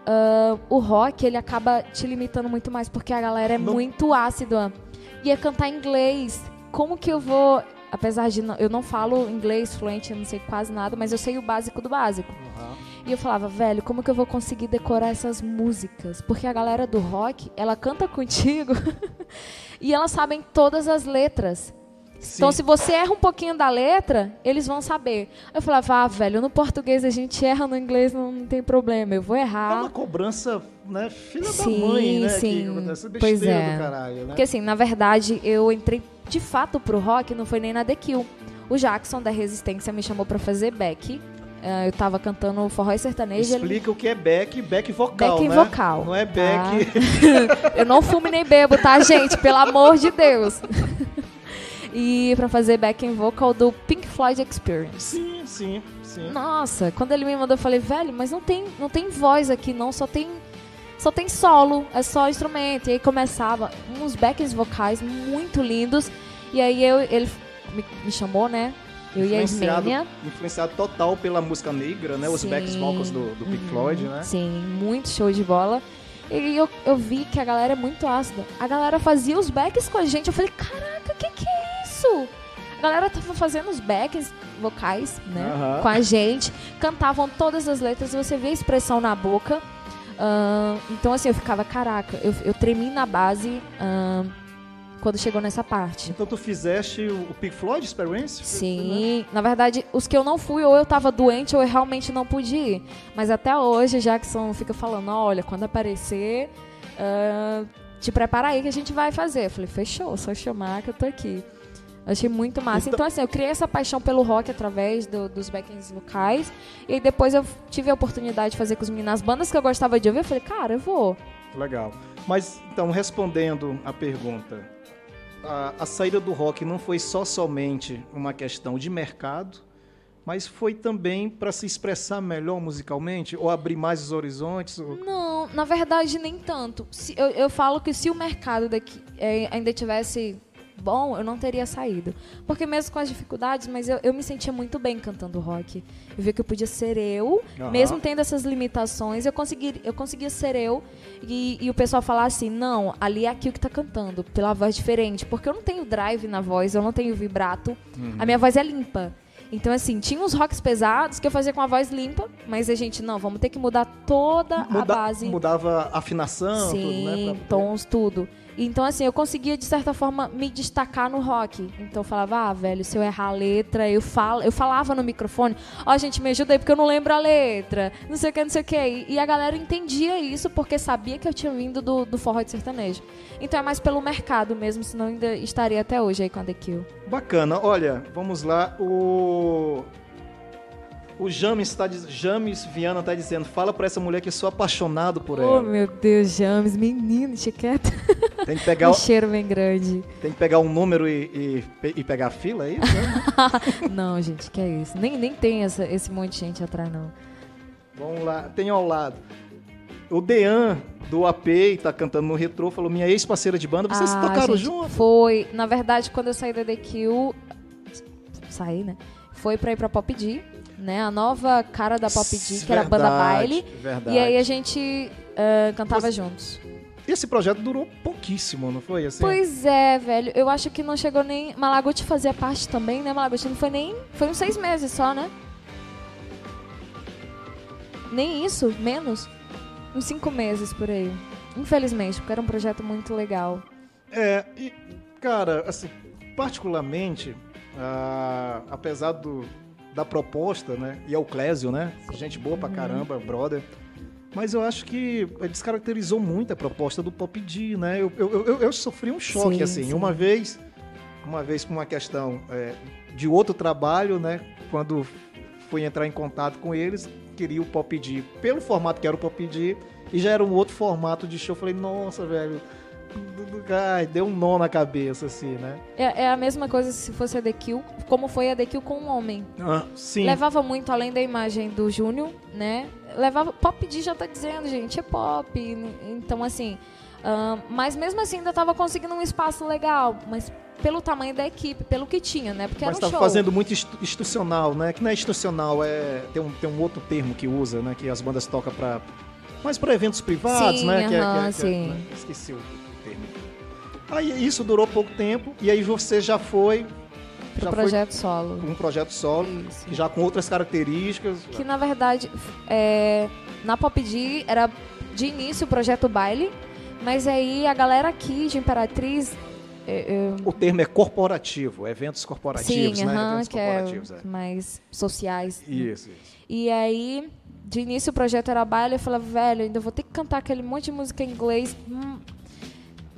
ah, o rock ele acaba te limitando muito mais porque a galera é Não- muito ácida. E é cantar inglês. Como que eu vou. Apesar de não- eu não falo inglês fluente, eu não sei quase nada, mas eu sei o básico do básico. E eu falava, velho, como que eu vou conseguir decorar essas músicas? Porque a galera do rock, ela canta contigo e elas sabem todas as letras. Então, se você erra um pouquinho da letra, eles vão saber. Eu falava, ah, velho, no português a gente erra, no inglês não, não tem problema, eu vou É errar. uma cobrança, né? Filha Sim, da mãe, né? sim. Que, essa Pois é. caralho, né? Porque assim, na verdade, eu entrei de fato pro rock, não foi nem na The Kill. O Jackson da Resistência me chamou pra fazer back. Eh, eu tava cantando forró e sertanejo. ele- Explica o que é back, back vocal, Back né? vocal, Não é tá? back... eu não fumo nem bebo, tá, gente? Pelo amor de Deus. e pra fazer backing vocal do Pink Floyd Experience. Sim, sim, sim. Nossa, quando ele me mandou, eu falei, velho, mas não tem, não tem voz aqui, não, só tem. Só tem solo, é só instrumento. E aí começava uns backings vocais muito lindos. E aí eu, ele me, me chamou, né? Eu a influenciado, Ismênia. influenciado total pela música negra, né? Os Sim. backs vocals do, do Pink Uhum. Floyd, né? Sim, muito show de bola. E eu, eu vi que a galera é muito ácida. A galera fazia os backs com a gente. Eu falei, caraca, o que, que é isso? A galera tava fazendo os backs vocais, né? Aham. Com a gente. Cantavam todas as letras. Você vê a expressão na boca. Ahn, então, assim, eu ficava, caraca, eu, eu tremi na base ahn, quando chegou nessa parte. Então tu fizeste o Pink Floyd Experience? Sim, na verdade, os que eu não fui, ou eu tava doente, ou eu realmente não pude ir. Mas até hoje, Jackson fica falando: olha, quando aparecer, ah, te prepara aí que a gente vai fazer. Eu falei: fechou, só chamar que eu tô aqui. Achei muito massa. Então- Então, assim, eu criei essa paixão pelo rock através do- dos backings vocais. E aí depois eu tive a oportunidade de fazer com os meninos as bandas que eu gostava de ouvir. Eu falei, cara, eu vou. Legal. Mas, então, respondendo a pergunta, a, a saída do rock não foi só somente uma questão de mercado, mas foi também para se expressar melhor musicalmente, ou abrir mais os horizontes? ou- Não, na verdade, nem tanto. Se- eu, eu falo que se o mercado daqui eh, ainda tivesse bom, eu não teria saído. Porque mesmo com as dificuldades, mas eu, eu me sentia muito bem cantando rock. Eu via que eu podia ser eu, Aham. mesmo tendo essas limitações, eu, consegui, eu conseguia ser eu. E, e o pessoal falar assim, não, ali é aquilo que tá cantando, pela voz diferente. Porque eu não tenho drive na voz, eu não tenho vibrato. A minha voz é limpa. Então, assim, tinha uns rocks pesados que eu fazia com a voz limpa, mas a gente, não, vamos ter que mudar toda a Muda- base. Mudava a afinação, Sim, tudo, né? poder- tons, tudo. Então, assim, eu conseguia, de certa forma, me destacar no rock. Então, eu falava, ah, velho, se eu errar a letra, eu, falo, eu falava no microfone, ó, gente, me ajuda aí, porque eu não lembro a letra, não sei o que, não sei o que. E, a galera entendia isso, porque sabia que eu tinha vindo do, do forró de sertanejo. Então, é mais pelo mercado mesmo, senão ainda estaria até hoje aí com a The Kill. Bacana. Olha, vamos lá. O o James está James Viana está dizendo, fala para essa mulher que eu sou apaixonado por Oh, ela. meu Deus, James, menino, chiqueta. Tem que pegar, Um o- cheiro bem grande. tem que pegar um número e, e, e pegar a fila, é isso? né? não, gente, que é isso. Nem, nem tem essa, esse monte de gente atrás, não. Vamos lá, tem ao lado. O Dean, do AP, tá cantando no retrô, falou, minha ex-parceira de banda, vocês Ah, tocaram gente, junto? Foi. Na verdade, quando eu saí da Kill, saí, né? Foi pra ir pra Pop D, né? A nova cara da Pop D, que era a banda baile. Verdade. E aí a gente eh, cantava Você- juntos. Esse projeto durou pouquíssimo, não foi? Assim? Pois é, velho. Eu acho que não chegou nem. Malaguti fazia parte também, né? Malaguti não foi nem. Foi uns seis meses só, né? Nem isso, menos. Uns cinco meses por aí. Infelizmente, porque era um projeto muito legal. É, e, cara, assim, particularmente, ah, apesar do, da proposta, né? E é o Clésio, né? Gente boa pra caramba, brother. Mas eu acho que ele descaracterizou muito a proposta do Pop D, né? Eu, eu, eu, eu sofri um choque, Sim, assim. sim. Uma vez, uma vez por uma questão é, de outro trabalho, né? Quando fui entrar em contato com eles, queria o Pop D pelo formato que era o Pop D, e já era um outro formato de show. Eu falei, nossa, velho, ai, deu um nó na cabeça, assim, né? É, é a mesma coisa se fosse a The Kill, como foi a The Kill com um homem. Ah, sim. Levava muito além da imagem do Júnior, né? Levava. Pop D já tá dizendo, gente, é pop. Então, assim. ahn, mas mesmo assim ainda tava conseguindo um espaço legal. Mas pelo tamanho da equipe, pelo que tinha, né? Porque Mas era um tá show. fazendo muito institu- institucional, né? Que não é institucional, é tem um, tem um outro termo que usa, né? Que as bandas tocam para mais para eventos privados, Sim, né? Que é- que é- que é- sim. né? Esqueci o. Aí isso durou pouco tempo e aí você já foi pro já projeto solo. um projeto solo, Isso. já com outras características. Que na verdade, é, na Pop D era de início o projeto baile, mas aí a galera aqui de Imperatriz. é, é, O termo é corporativo, eventos corporativos, sim, né? aham, eventos que é corporativos, é. mais sociais. né? Isso, isso. E aí, de início o projeto era baile, eu falava, velho, ainda vou ter que cantar aquele monte de música em inglês. hum,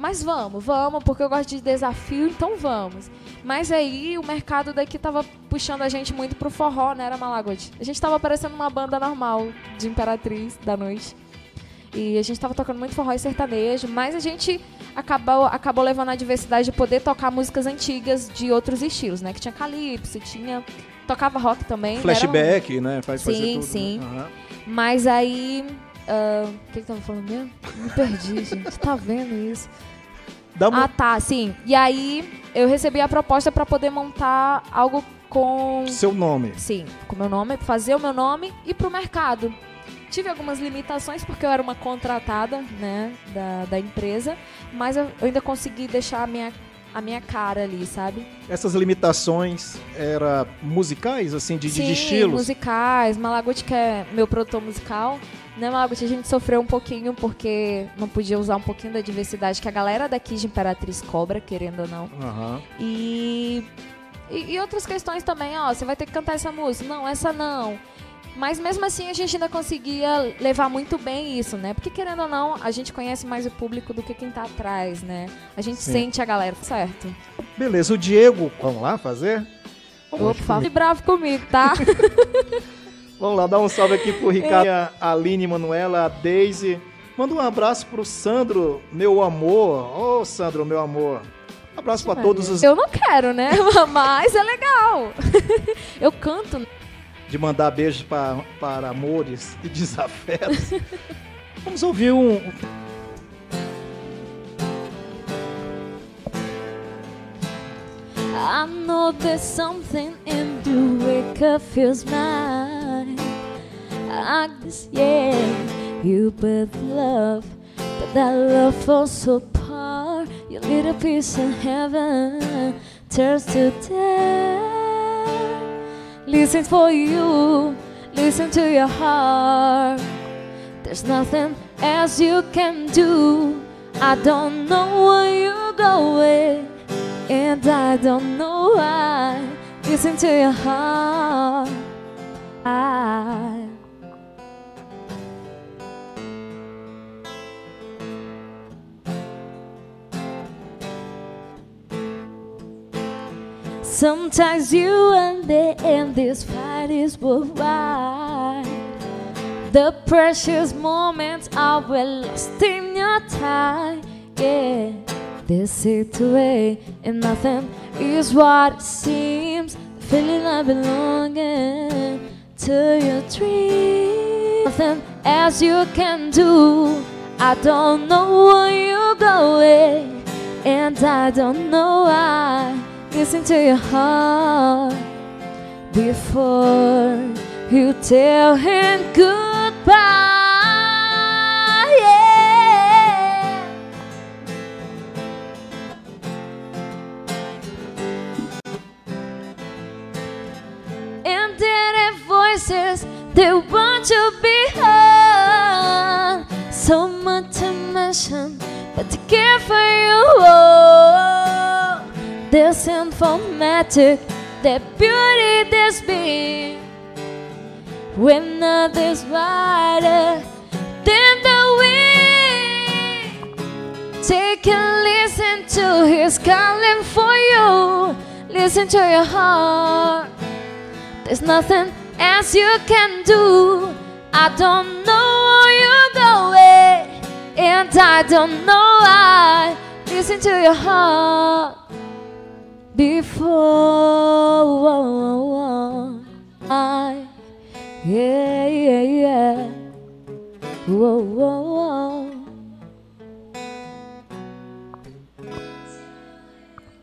Mas vamos, vamos, porque eu gosto de desafio, então vamos. Mas aí o mercado daqui tava puxando a gente muito pro forró, né? Era Malagote. A gente tava parecendo uma banda normal de Imperatriz da noite. E a gente tava tocando muito forró e sertanejo, mas a gente acabou, acabou levando a diversidade de poder tocar músicas antigas de outros estilos, né? Que tinha calypso, tinha... Tocava rock também. né? Era um- Flashback, né? Faz Sim, tudo. sim. Né? Aham. mas aí. ah, O que que tava falando mesmo? Me perdi, gente. Tá vendo isso? Dá uma... Ah, tá, sim. E aí eu recebi a proposta pra poder montar algo com. Seu nome. Sim, com meu nome, fazer o meu nome e pro mercado. tive algumas limitações porque eu era uma contratada, né, da, da empresa, mas eu, eu ainda consegui deixar a minha, a minha cara ali, sabe? Essas limitações eram musicais, assim, de, Sim, de estilos? musicais. Malaguti, que é meu produtor musical, né, Malaguti, a gente sofreu um pouquinho porque não podia usar um pouquinho da diversidade que a galera daqui de Imperatriz cobra, querendo ou não. Aham. E, e, e outras questões também, ó, você vai ter que cantar essa música. Não, essa não. Mas mesmo assim a gente ainda conseguia levar muito bem isso, né? Porque querendo ou não, a gente conhece mais o público do que quem tá atrás, né? A gente Sim. sente a galera, certo? Beleza, o Diego, vamos lá fazer? Por favor, fique bravo comigo, tá? Vamos lá, dar um salve aqui pro Ricardo, a Aline, Manuela, a Daisy. Manda um abraço pro Sandro, meu amor. Ô, Sandro, meu amor. Abraço pra todos os... Eu não quero, né? Mas é legal. Eu canto. De mandar beijos pra, para amores e desafetos. Vamos ouvir um... I know there's something in the wake feels mine. I guess, yeah, you birth love, but that love little piece of heaven turns to death. Listen for you, listen to your heart. There's nothing else you can do. I don't know where you're going. And I don't know why. Listen to your heart. I Sometimes you and they end this fight is worldwide. The precious moments are well lost in your time. Yeah, they sit away and nothing is what it seems. The feeling of belonging to your dream. Nothing else you can do. I don't know where you're going, and I don't know why. Listen to your heart before you tell him goodbye. Yeah. And then have voices they want to be heard. So much to mention, but to care for you. This informatic, that beauty this being. When others wider than the wind. Take a listen to his calling for you. Listen to your heart. There's nothing else you can do. I don't know where you're going, and I don't know why. Listen to your heart before I, yeah, yeah, yeah. Whoa, whoa, whoa.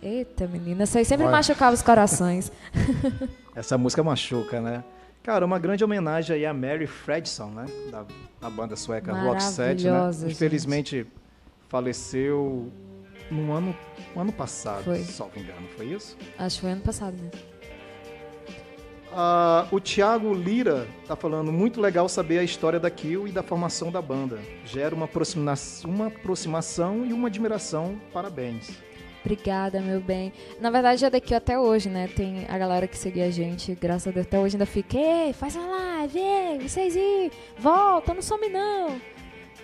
Eita, menina, isso aí sempre Olha. machucava os corações. Essa música machuca, né? Cara, uma grande homenagem aí a Mary Fredson, né? Da, da banda sueca Roxette, né? Maravilhosa, gente. Infelizmente faleceu no ano, no ano passado, Foi. salvo engano, foi isso? Acho que foi ano passado mesmo. Ah, o Thiago Lira tá falando, muito legal saber a história da Kill e da formação da banda. Gera uma, aproxima uma aproximação e uma admiração. Parabéns. Obrigada, meu bem. Na verdade, é daqui até hoje, né? Tem a galera que seguia a gente, graças a Deus, até hoje ainda fica, ei, faz uma live, ei, vocês aí, volta, não some não.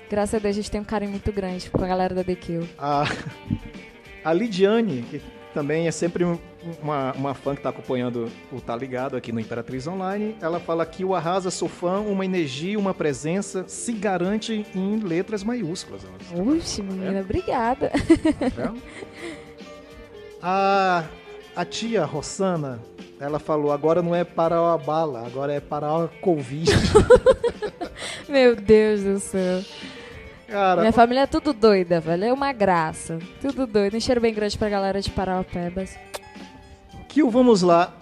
Graças a Deus a gente tem um carinho muito grande com a galera da The Kill. A, a Lidiane, que também é sempre um- uma, uma fã que está acompanhando o Tá Ligado aqui no Imperatriz Online, ela fala que o Arrasa Sou Fã, uma energia, uma presença, se garante em letras maiúsculas. Uxe, menina, obrigada. Tá vendo? A, a tia Rossana, ela falou, agora não é para a bala, agora é para a Covid. Meu Deus do céu. Cara, Minha família é tudo doida, velho. É uma graça. Tudo doido. Um cheiro bem grande pra galera de Parauapebas. Kill, vamos lá.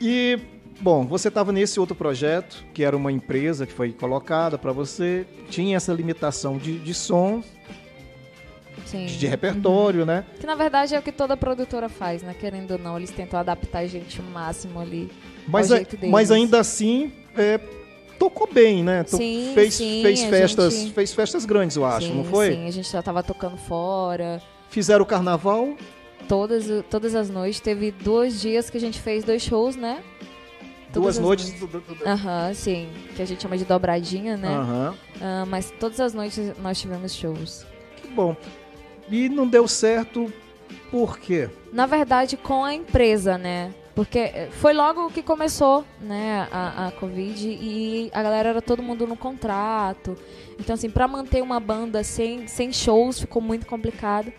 E bom, você estava nesse outro projeto, que era uma empresa que foi colocada para você, tinha essa limitação de, de som, Sim. de repertório, né? Que na verdade é o que toda produtora faz, né? Querendo ou não, eles tentam adaptar a gente o máximo ali. Mas, a- mas ainda assim, é, tocou bem, né? Sim, fez, sim, fez festas, gente- fez festas grandes, eu acho, sim, não foi? Sim, a gente já tava tocando fora. Fizeram o carnaval, Todas, todas as noites. Teve dois dias que a gente fez dois shows, né? duas Todas as noites. Aham, sim. Que a gente chama de dobradinha, né? Aham. Ah, mas todas as noites nós tivemos shows. Que bom. E não deu certo por quê? Na verdade, com a empresa, né? Porque eh, foi logo que começou, né, a, a Covid e a galera era todo mundo no contrato. Então, assim, pra manter uma banda sem, sem shows ficou muito complicado.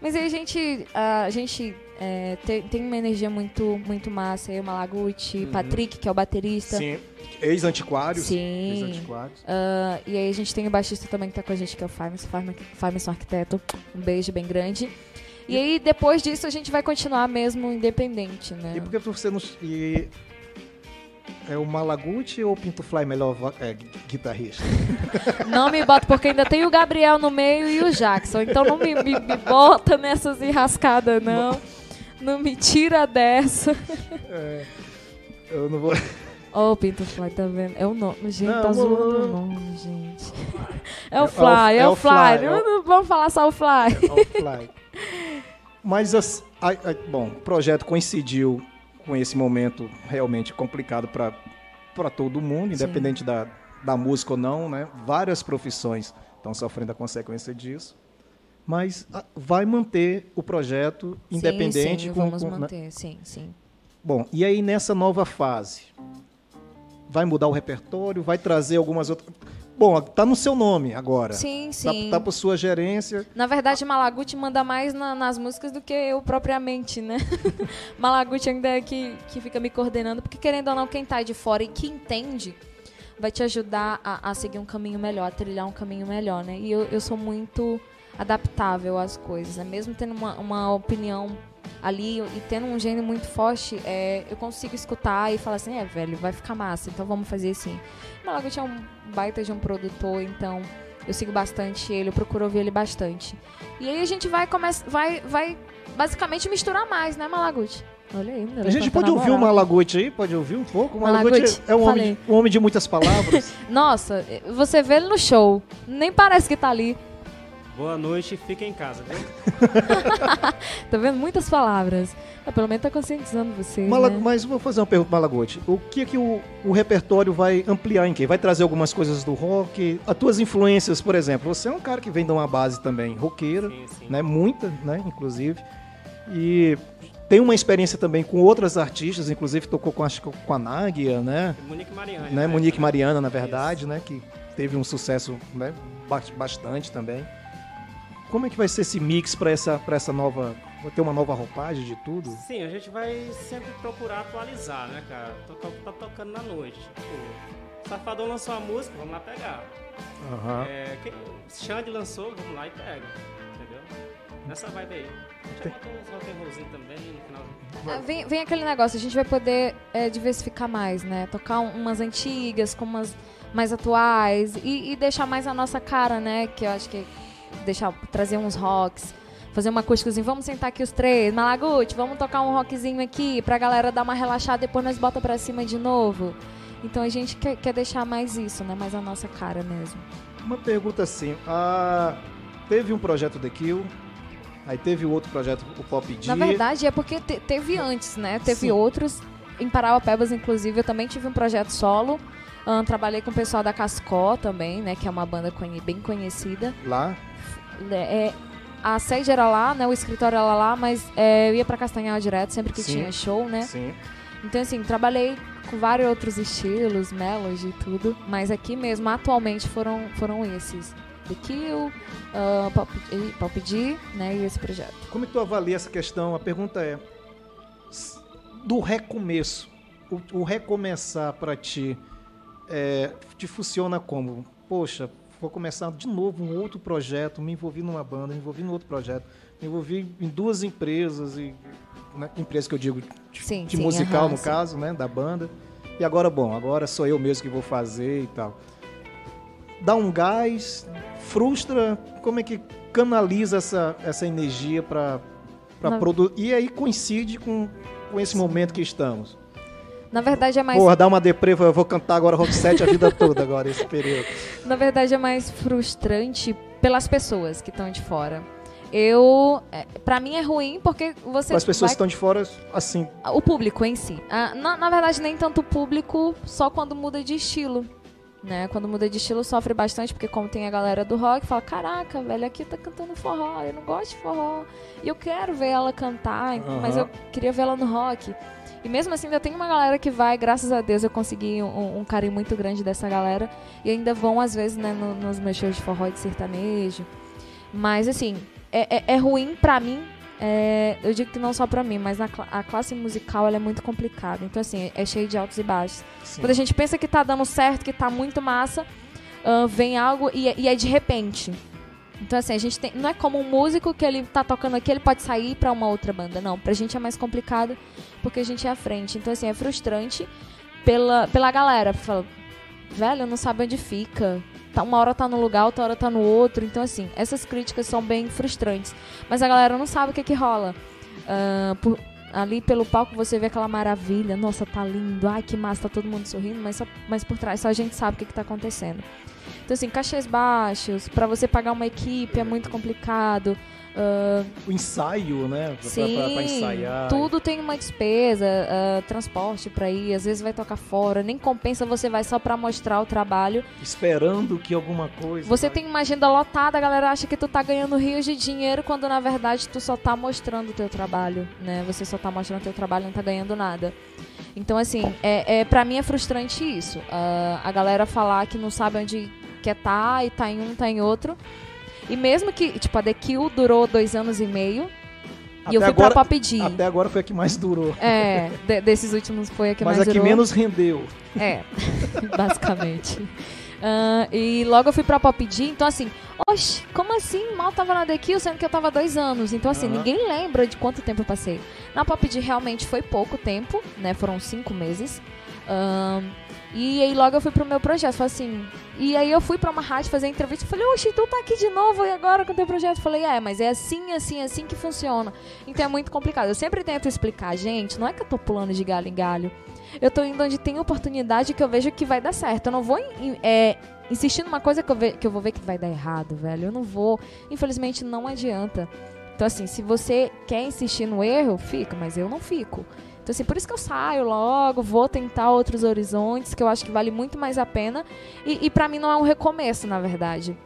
Mas aí a gente, a gente eh, tem, tem uma energia muito, muito massa. Eu, Malaguti, Patrick, que é o baterista. Sim. Ex-antiquários. Sim. Ex-antiquários. Ah, e aí a gente tem o baixista também que tá com a gente, que é o Farmerson, Farmerson Arquiteto. Um beijo bem grande. E aí, depois disso, a gente vai continuar mesmo independente, né? E por que você não. E... É o Malaguti ou o Pinto Fly melhor é, gui- guitarrista? Não me bota, porque ainda tem o Gabriel no meio e o Jackson. Então não me, me- me bota nessas enrascadas, não. Não me tira dessa. Eu não vou. Ô, Pinto Fly, tá vendo? É o nome. Gente, Não, tá zoando o nome, gente. É É o o- Fly, é, é o o Fly. É o- não vamos falar só o Fly. Ao Fly. Mas, as, a- a- bom, o projeto coincidiu com esse momento realmente complicado para todo mundo, Sim. independente da, da música ou não, né? Várias profissões estão sofrendo a consequência disso. Mas ah, vai manter o projeto independente sim, sim, com, vamos com- né? manter, sim, sim. Bom, e aí nessa nova fase, vai mudar o repertório, vai trazer algumas outras. Bom, tá no seu nome agora. Sim, Tá, sim. tá por sua gerência. Na verdade, Malaguti manda mais na- nas músicas do que eu propriamente, né? Malaguti ainda é que, que fica me coordenando, porque querendo ou não, quem tá de fora e que entende vai te ajudar a, a seguir um caminho melhor, a trilhar um caminho melhor, né? E eu, eu sou muito adaptável às coisas, né? Mesmo tendo uma, uma opinião ali e tendo um gênio muito forte, é, eu consigo escutar e falar assim, é, velho, vai ficar massa, então vamos fazer assim. Malaguti é um baita de um produtor, então eu sigo bastante ele, eu procuro ouvir ele bastante. E aí a gente vai começar, vai, vai basicamente misturar mais, né, Malaguti? Olha aí, A gente pode ouvir o Malaguti aí? Pode ouvir um pouco? O Malaguti Malaguti, é um homem, de, um homem de muitas palavras. Nossa, você vê ele no show, nem parece que tá ali. Boa noite e fica em casa, viu? Tá vendo muitas palavras. Ah, pelo menos tá conscientizando vocês, Mala- né? Mas vou fazer uma pergunta pro Malaguti. O que que o, o repertório vai ampliar em quê? Vai trazer algumas coisas do rock? As tuas influências, por exemplo. Você é um cara que vem de uma base também roqueira, Sim, sim. né? Muita, né? Inclusive. E tem uma experiência também com outras artistas, inclusive tocou com, acho com a Náguia, né? Monique Mariani. né? né? Monique Mariana, na verdade, né? Que teve um sucesso né? ba- bastante também. Como é que vai ser esse mix para essa, pra essa nova. Vai ter uma nova roupagem de tudo? Sim, a gente vai sempre procurar atualizar, né, cara? Toca, tá tocando na noite. Tipo, Safadão lançou uma música, vamos lá pegar. Aham. É, quem, Xande lançou, vamos lá e pega. Entendeu? Nessa vibe aí. Já botou uns rock também no final. Ah, Vem, vem aquele negócio, a gente vai poder é, diversificar mais, né? Tocar um- umas antigas com umas mais atuais e, e deixar mais a nossa cara, né? Que eu acho que deixar trazer uns rocks, fazer uma acústicozinho. Vamos sentar aqui os três, Malaguti, vamos tocar um rockzinho aqui pra galera dar uma relaxada, depois nós bota pra cima de novo. Então a gente quer, quer deixar mais isso, né? Mais a nossa cara mesmo. Uma pergunta assim. ah, teve um projeto The Kill, aí teve o outro projeto, o Pop D. Na verdade, é porque te- teve antes, né? Teve Sim. outros. Em Parauapebas, inclusive, eu também tive um projeto solo. Ahn, trabalhei com o pessoal da Cascó também, né? Que é uma banda bem conhecida. Lá. É, a sede era lá, né? O escritório era lá, mas é, eu ia pra Castanhal direto sempre que Sim. tinha show, né? Sim. Então, assim, trabalhei com vários outros estilos, melody e tudo. Mas aqui mesmo, atualmente, foram, foram esses. The Kill, ah, Pop, e- Pop D, né? E esse projeto. Como é tu avalia essa questão? A pergunta é do recomeço. O, o recomeçar para ti é, te funciona como? Poxa, vou começar de novo um outro projeto, me envolvi numa banda, me envolvi num outro projeto, me envolvi em duas empresas e né, empresas que eu digo de, Sim, de sim, musical aham, no sim. caso, né, da banda. e agora, bom, agora sou eu mesmo que vou fazer e tal. Dá um gás, frustra, como é que canaliza essa, essa energia para produzir? E aí coincide com, com esse momento que estamos. Na verdade é mais Porra, dá uma deprê, eu vou cantar agora rock set a vida toda agora, esse período. Na verdade, é mais frustrante pelas pessoas que estão de fora. Eu, é, para mim é ruim porque você As pessoas vai- que estão de fora, assim, o público em si. Ah, na, na verdade, nem tanto o público, só quando muda de estilo. Né? Quando muda de estilo sofre bastante, porque como tem a galera do rock, fala, caraca, velho, aqui tá cantando forró, eu não gosto de forró. E eu quero ver ela cantar, mas eu queria ver ela no rock. E mesmo assim, ainda tem uma galera que vai, graças a Deus, eu consegui um, um carinho muito grande dessa galera. E ainda vão, às vezes, né, no- nos meus shows de forró e de sertanejo. Mas, assim, é, é- é ruim pra mim. é, eu digo que não só pra mim, mas na cla- a classe musical ela é muito complicada. Então, assim, é cheio de altos e baixos. sim. Quando a gente pensa que tá dando certo, que tá muito massa, ah, vem algo e, é- e é de repente. Então, assim, a gente tem. Não é como um músico que ele tá tocando aqui, ele pode sair pra uma outra banda. Não, pra gente é mais complicado porque a gente é à frente. Então, assim, é frustrante pela, pela galera. Fala, velho, não sabe onde fica. Tá, uma hora tá num lugar, outra hora tá no outro. Então, assim, essas críticas são bem frustrantes. Mas a galera não sabe o que que rola. Ah, por- ali pelo palco você vê aquela maravilha. Nossa, tá lindo. Ai, que massa, tá todo mundo sorrindo. Mas, só- mas por trás só a gente sabe o que que tá acontecendo. Então, assim, cachês baixos, pra você pagar uma equipe é muito complicado. Ah, O ensaio, né? Pra, Sim, pra- pra ensaiar. tudo tem uma despesa, ah, transporte pra ir, às vezes vai tocar fora, nem compensa você vai só pra mostrar o trabalho. Esperando que alguma coisa. Você vai- tem uma agenda lotada, a galera acha que tu tá ganhando rios de dinheiro, quando na verdade tu só tá mostrando o teu trabalho, né? Você só tá mostrando o teu trabalho e não tá ganhando nada. Então, assim, é, é, pra mim é frustrante isso. Ah, a galera falar que não sabe onde quer tá, e tá em um, tá em outro. E mesmo que, tipo, a The Kill durou dois anos e meio, e eu Até fui agora- pra Pop D. Até agora foi a que mais durou. É, de- desses últimos foi a que mas mais a que durou. menos rendeu. É, basicamente. Ah, e logo eu fui pra Pop D, então assim, oxe, como assim? Mal tava na The Kill, sendo que eu tava dois anos. Então assim, Aham. ninguém lembra de quanto tempo eu passei. Na Pop D realmente foi pouco tempo, né? Foram cinco meses. Ahn, e aí logo eu fui pro meu projeto, falei assim. E aí eu fui pra uma rádio fazer entrevista, falei, oxe, tu tá aqui de novo e agora com o teu projeto? Falei, é, mas é assim, assim, assim que funciona. Então é muito complicado. Eu sempre tento explicar, gente, não é que eu tô pulando de galho em galho. Eu tô indo onde tem oportunidade que eu vejo que vai dar certo. Eu não vou é, insistir numa coisa que eu, ve- que eu vou ver que vai dar errado, velho. Eu não vou. Infelizmente, não adianta. Então, assim, se você quer insistir no erro, fica, mas eu não fico. Então, assim, por isso que eu saio logo, vou tentar outros horizontes, que eu acho que vale muito mais a pena. E, e para mim não é um recomeço, na verdade.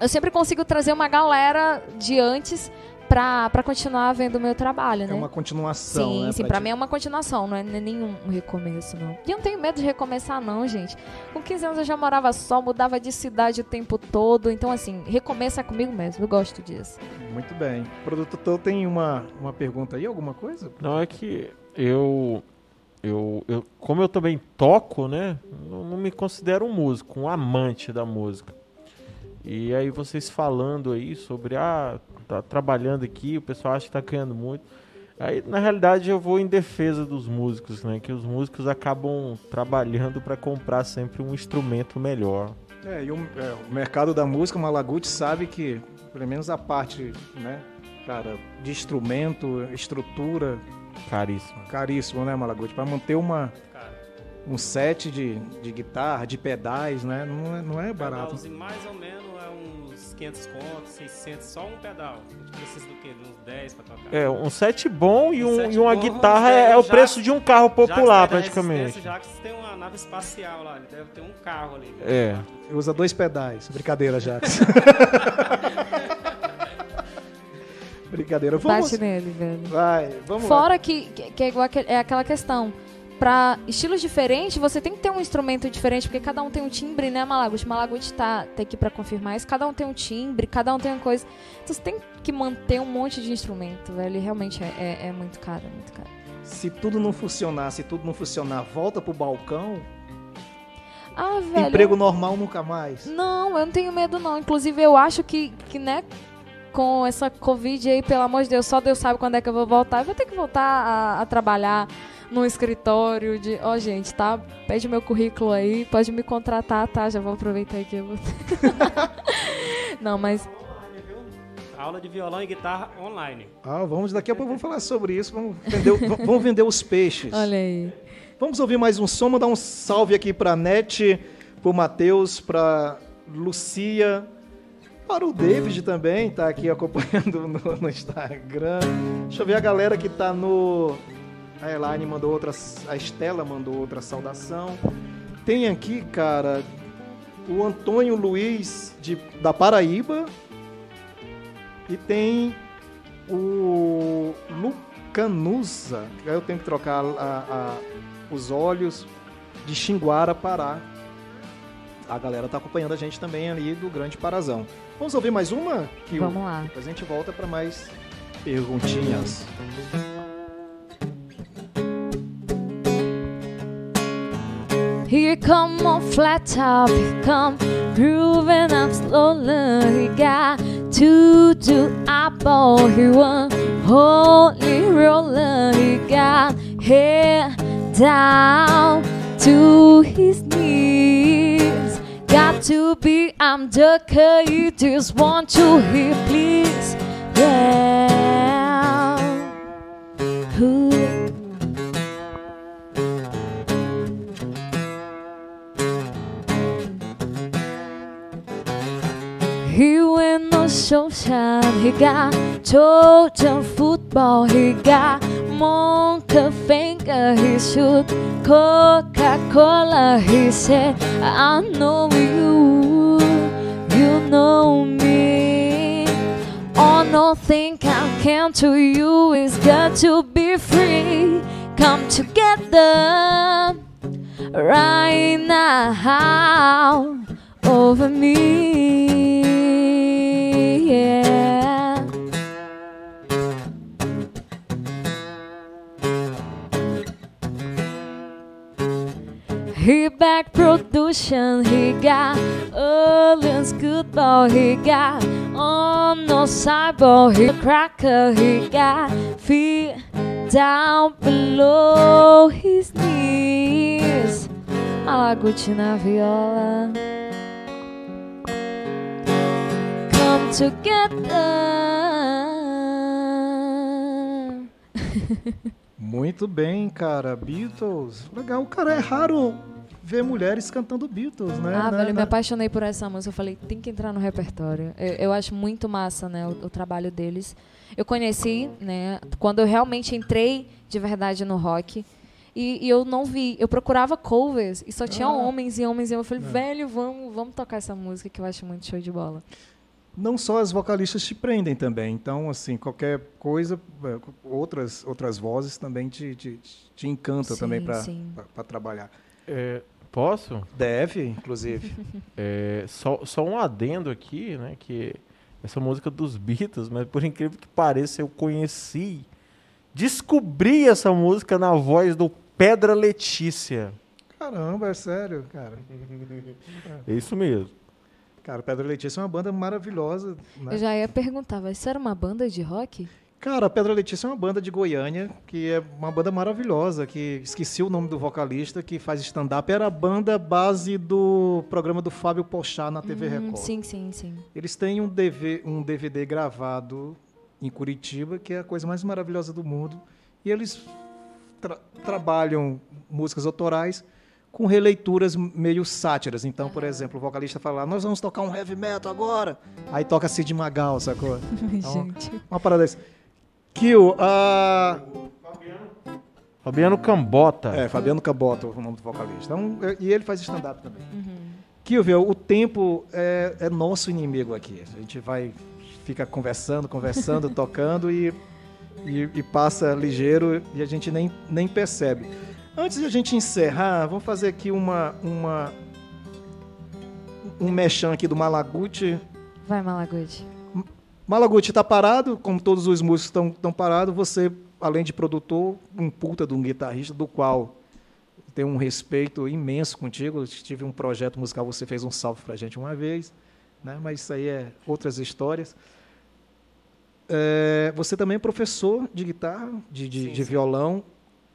Eu sempre consigo trazer uma galera de antes pra, pra continuar vendo o meu trabalho, É né? uma continuação, Sim, né? sim, pra mim é uma continuação, não é nenhum recomeço, não. E eu não tenho medo de recomeçar, não, gente. Com 15 anos eu já morava só, mudava de cidade o tempo todo. Então, assim, recomeça comigo mesmo, eu gosto disso. Muito bem. O produtor tem uma, uma pergunta aí, alguma coisa? Não, é que eu, eu, eu como eu também toco, né? Não, não me considero um músico, um amante da música. E aí vocês falando aí sobre, ah, tá trabalhando aqui, o pessoal acha que tá ganhando muito. Aí, na realidade, eu vou em defesa dos músicos, né? Que os músicos acabam trabalhando para comprar sempre um instrumento melhor. É, e o, é, o mercado da música, o Malaguti sabe que, pelo menos a parte, né, cara, de instrumento, estrutura, Caríssimo. caríssimo, né, Malaguti? Para manter uma, um set de, de guitarra, de pedais, né, não é, não é barato. pedalzinho mais ou menos é uns 500 contos, 600, só um pedal. A gente precisa do quê? De uns 10 pra tocar. É, um set bom e, Um um, set e uma bom, guitarra é, é o já- preço de um carro popular, praticamente. Resistência, Jacques tem uma nave espacial lá, ele deve ter um carro ali. É. Usa dois pedais. Brincadeira, Jax. Brincadeira. Vamos, Bate nele, velho. vai, vamos lá. Fora que, que, que é, igual é aquela questão. Pra estilos diferentes, você tem que ter um instrumento diferente, porque cada um tem um timbre, né, Malaguti? Malaguti tá, tá aqui pra confirmar isso. Cada um tem um timbre, cada um tem uma coisa. Então você tem que manter um monte de instrumento, velho. E realmente é, é, é muito caro, é muito caro. Se tudo não funcionar, se tudo não funcionar, volta pro balcão. Ah, velho. Emprego normal nunca mais. Não, eu não tenho medo, não. Inclusive, eu acho que, que, né, com essa Covid aí, pelo amor de Deus, só Deus sabe quando é que eu vou voltar. Eu vou ter que voltar a, a trabalhar num escritório de, ó, gente, tá? Pede meu currículo aí, pode me contratar, tá? Já vou aproveitar aqui. Eu vou... Não, mas Aula de violão e guitarra online. Ah, vamos daqui a pouco vamos falar sobre isso. Vamos vender, vamos vender os peixes. olha aí. Vamos ouvir mais um som, mandar um salve aqui para Nete, para o Matheus, para Lucia, para o David também, tá aqui acompanhando no, no Instagram. Deixa eu ver a galera que tá no. A Elaine mandou outra. A Estela mandou outra saudação. Tem aqui, cara, o Antônio Luiz de, da Paraíba. E tem o Lucanusa, eu tenho que trocar a- a- os olhos de Xinguara, Pará. A galera tá acompanhando a gente também ali do Grande Parazão. Vamos ouvir mais uma? Que Vamos lá. Depois a gente volta para mais perguntinhas. Here come on flat top, he come grooving up slowly. He got two to eyeball, he one holy roller. He got head down to his knees. Got to be, I'm the you just want to hear, please. Yeah. Showshine, he got Georgia football, he got Monkey finger, he shoot Coca-Cola, he said, I know you, you know me. All nothing I can to you is got to be free. Come together right now over me. Back production, he got Orleans good ball, he got on no sideball, he cracker, he got feet down below his knees. Malaguti na viola. Come together. Muito bem, cara. Beatles. Legal, cara. É raro ver mulheres cantando Beatles, né? Ah, Né? velho, eu me Né? apaixonei por essa música. Eu falei, tem que entrar no repertório. Eu, eu acho muito massa, né, o, o trabalho deles. Eu conheci, né, quando eu realmente entrei de verdade no rock. E, e eu não vi, eu procurava covers e só tinha Ah. homens e homens. E eu falei, É. velho, vamos, vamos tocar essa música que eu acho muito show de bola. Não só as vocalistas te prendem também. Então, assim, qualquer coisa, é, outras, outras vozes também te, te, te encantam Sim, também para sim. trabalhar. É, posso? Deve, inclusive. É, só, só um adendo aqui, né? Que essa música dos Beatles, mas por incrível que pareça, eu conheci, descobri essa música na voz do Pedra Letícia. Caramba, é sério, cara. É isso mesmo. Cara, Pedra Letícia é uma banda maravilhosa. Né? Eu já ia perguntar, mas isso era uma banda de rock? Cara, a Pedra Letícia é uma banda de Goiânia, que é uma banda maravilhosa, que esqueci o nome do vocalista, que faz stand-up. Era a banda base do programa do Fábio Pochá na TV Hum, Record. sim, sim, sim. Eles têm um, DV, um DVD gravado em Curitiba, que é a coisa mais maravilhosa do mundo. E eles tra- trabalham músicas autorais com releituras meio sátiras. Então, por exemplo, o vocalista fala, "Ah, nós vamos tocar um heavy metal agora. Aí toca Sid Magal, sacou? Então, Gente. Uma parada dessa. Kill, a... Fabiano Cambota. É, Fabiano Cabota, o nome do vocalista. Então, é- e ele faz stand-up também. Uhum. Kill, o tempo é, é nosso inimigo aqui. A gente vai, fica conversando, conversando, tocando e, e, e passa ligeiro e a gente nem, nem percebe. Antes de a gente encerrar, vamos fazer aqui uma, uma um mechan aqui do Malaguti. Vai, Malaguti. Malaguti tá parado, como todos os músicos estão estão parados, você, além de produtor, um puta de um guitarrista, do qual tenho um respeito imenso contigo. Eu tive um projeto musical, você fez um salve pra gente uma vez, né? mas isso aí é outras histórias. É, você também é professor de guitarra, de, de, Sim, de sim. violão.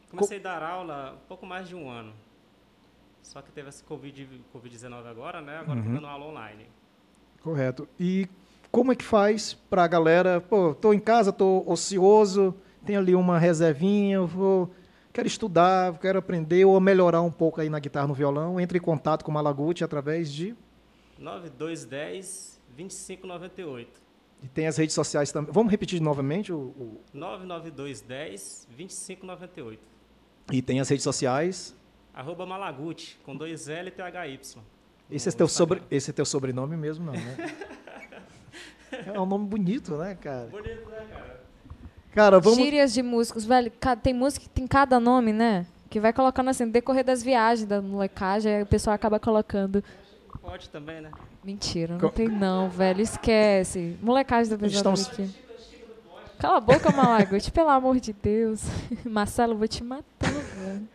Comecei a dar aula um pouco mais de um ano. Só que teve esse Covid- Covid-19 agora, né? Agora tô dando aula online. Correto. E como é que faz para a galera? Pô, tô em casa, tô ocioso, tenho ali uma reservinha, eu vou, quero estudar, quero aprender ou melhorar um pouco aí na guitarra, no violão. Entre em contato com o Malaguti através de 9210 2598. e tem as redes sociais também. Vamos repetir novamente o, o- 99210 2598. e tem as redes sociais. Arroba Malaguti, com dois L e THY. Esse é teu sobre, esse é teu sobrenome mesmo não, né? É um nome bonito, né, cara? Bonito, né, cara? Cara, vamos Gírias de músicos, velho. Tem música que tem cada nome, né? Que vai colocando assim, no decorrer das viagens, da molecagem, aí o pessoal acaba colocando. Pode também, né? Mentira, não Co- tem não, velho. Esquece. Molecagem da pessoa. Estamos- aqui. Cala a boca, Malaguti, pelo amor de Deus. Marcelo, eu vou te matar, velho.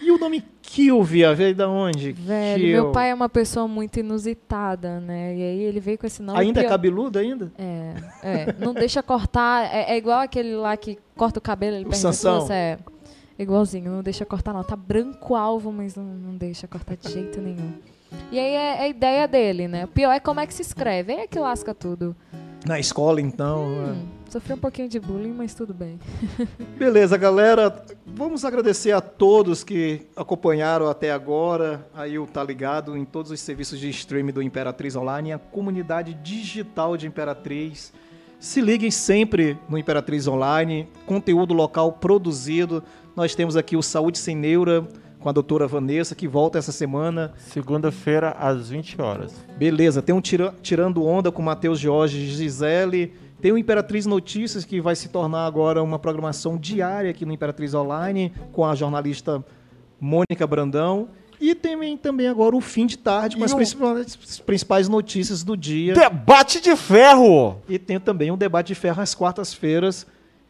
E o nome Kilvia veio da onde? Velho, Kil- meu pai é uma pessoa muito inusitada, né? E aí ele veio com esse nome. Ainda é cabeludo ainda? É, é. Não deixa cortar. É, é igual aquele lá que corta o cabelo. Ele O pergunta Sansão. você é igualzinho. Não deixa cortar, não. Tá branco alvo, mas não, não deixa cortar de jeito nenhum. E aí é a ideia dele, né? O pior é como é que se escreve. Aí é que lasca tudo. Na escola, então. Hum, sofri um pouquinho de bullying, mas tudo bem. Beleza, galera. Vamos agradecer a todos que acompanharam até agora. Aí o Tá Ligado em todos os serviços de streaming do Imperatriz Online, a comunidade digital de Imperatriz. Se liguem sempre no Imperatriz Online, conteúdo local produzido. Nós temos aqui o Saúde Sem Neura com a doutora Vanessa, que volta essa semana. Segunda-feira, às 20 horas. Beleza, tem um tira- Tirando Onda com Matheus Jorge e Gisele. Tem o Imperatriz Notícias, que vai se tornar agora uma programação diária aqui no Imperatriz Online, com a jornalista Mônica Brandão. E tem também agora o fim de tarde, com as um- principais, as principais notícias do dia. Debate de ferro! E tem também um debate de ferro às quartas-feiras,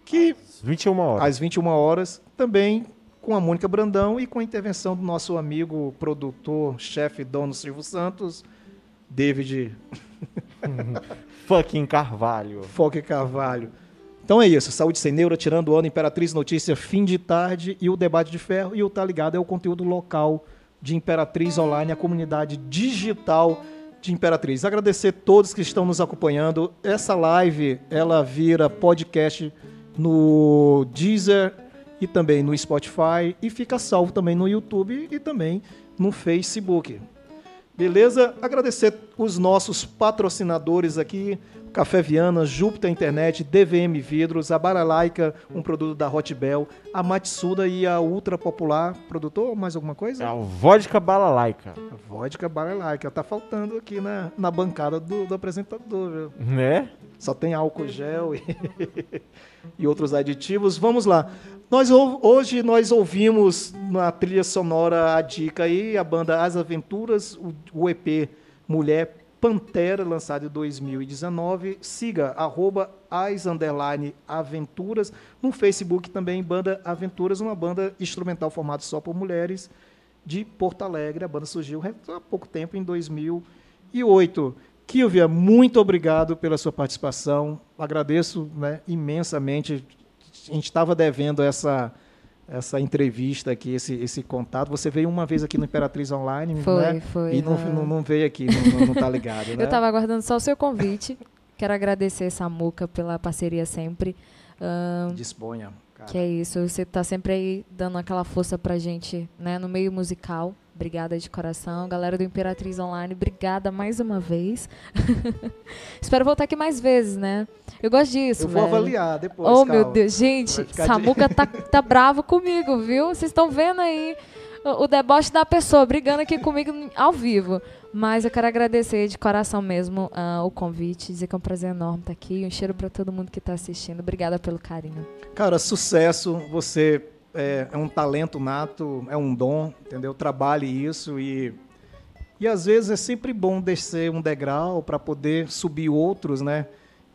que 21 horas. às 21 horas, também com a Mônica Brandão e com a intervenção do nosso amigo, produtor, chefe, dono Silvio Santos, David Fucking Carvalho. Foque Carvalho. Então é isso, Saúde Sem Neura, Tirando o Ano, Imperatriz Notícia, Fim de Tarde e o Debate de Ferro. E o Tá Ligado é o conteúdo local de Imperatriz Online, a comunidade digital de Imperatriz. Agradecer a todos que estão nos acompanhando. Essa live, ela vira podcast no Deezer e também no Spotify e fica salvo também no YouTube e também no Facebook. Beleza? Agradecer os nossos patrocinadores aqui, Café Viana, Júpiter Internet, DVM Vidros, a Baralaica, um produto da Hotbel, a Matsuda e a Ultra Popular. Produtor, mais alguma coisa? É a vodka balalaica. A vodka Baralaica. Tá faltando aqui na, na bancada do, do apresentador, viu? Né? Só tem álcool gel e, e outros aditivos. Vamos lá. Nós, hoje nós ouvimos na trilha sonora a dica aí, a banda As Aventuras, o, o EP Mulher Pantera, lançado em 2019. Siga, arroba as aventuras. No Facebook também, Banda Aventuras, uma banda instrumental formada só por mulheres de Porto Alegre. A banda surgiu há pouco tempo, em 2008. Kilvia, muito obrigado pela sua participação. Agradeço né, imensamente. A gente estava devendo essa, essa entrevista aqui, esse, esse contato. Você veio uma vez aqui no Imperatriz Online, Foi, né? foi, E não, né? não, não veio aqui, não, não, tá ligado, né? Eu tava aguardando só o seu convite. Quero agradecer Samuca pela parceria sempre. Ahn, Disponha. Cara. que é isso, você tá sempre aí dando aquela força pra gente, né, no meio musical. Obrigada de coração. Galera do Imperatriz Online, obrigada mais uma vez. Espero voltar aqui mais vezes, né? Eu gosto disso, Eu vou velho. avaliar depois. Oh, meu calma. Deus. Gente, ficar de- Samuca tá, tá bravo comigo, viu? Vocês estão vendo aí o, o deboche da pessoa brigando aqui comigo ao vivo. Mas eu quero agradecer de coração mesmo ah, o convite, dizer que é um prazer enorme estar aqui. Um cheiro para todo mundo que está assistindo. Obrigada pelo carinho. Cara, sucesso. Você é, é um talento nato, é um dom, entendeu? Trabalhe isso e e às vezes é sempre bom descer um degrau para poder subir outros, né?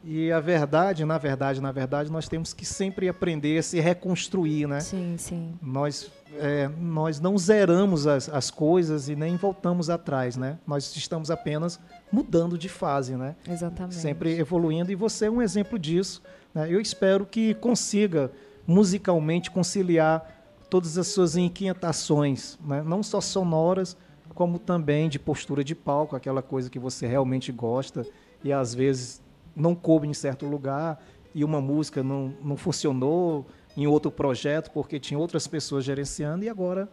E a verdade, na verdade, na verdade, nós temos que sempre aprender a se reconstruir, né? Sim, sim. Nós, é, nós não zeramos as, as coisas e nem voltamos atrás, né? Nós estamos apenas mudando de fase, né? Exatamente. sempre evoluindo e você é um exemplo disso. né? Eu espero que consiga musicalmente conciliar todas as suas inquietações, né? não só sonoras, como também de postura de palco, aquela coisa que você realmente gosta e às vezes não coube em certo lugar e uma música não, não funcionou em outro projeto porque tinha outras pessoas gerenciando e agora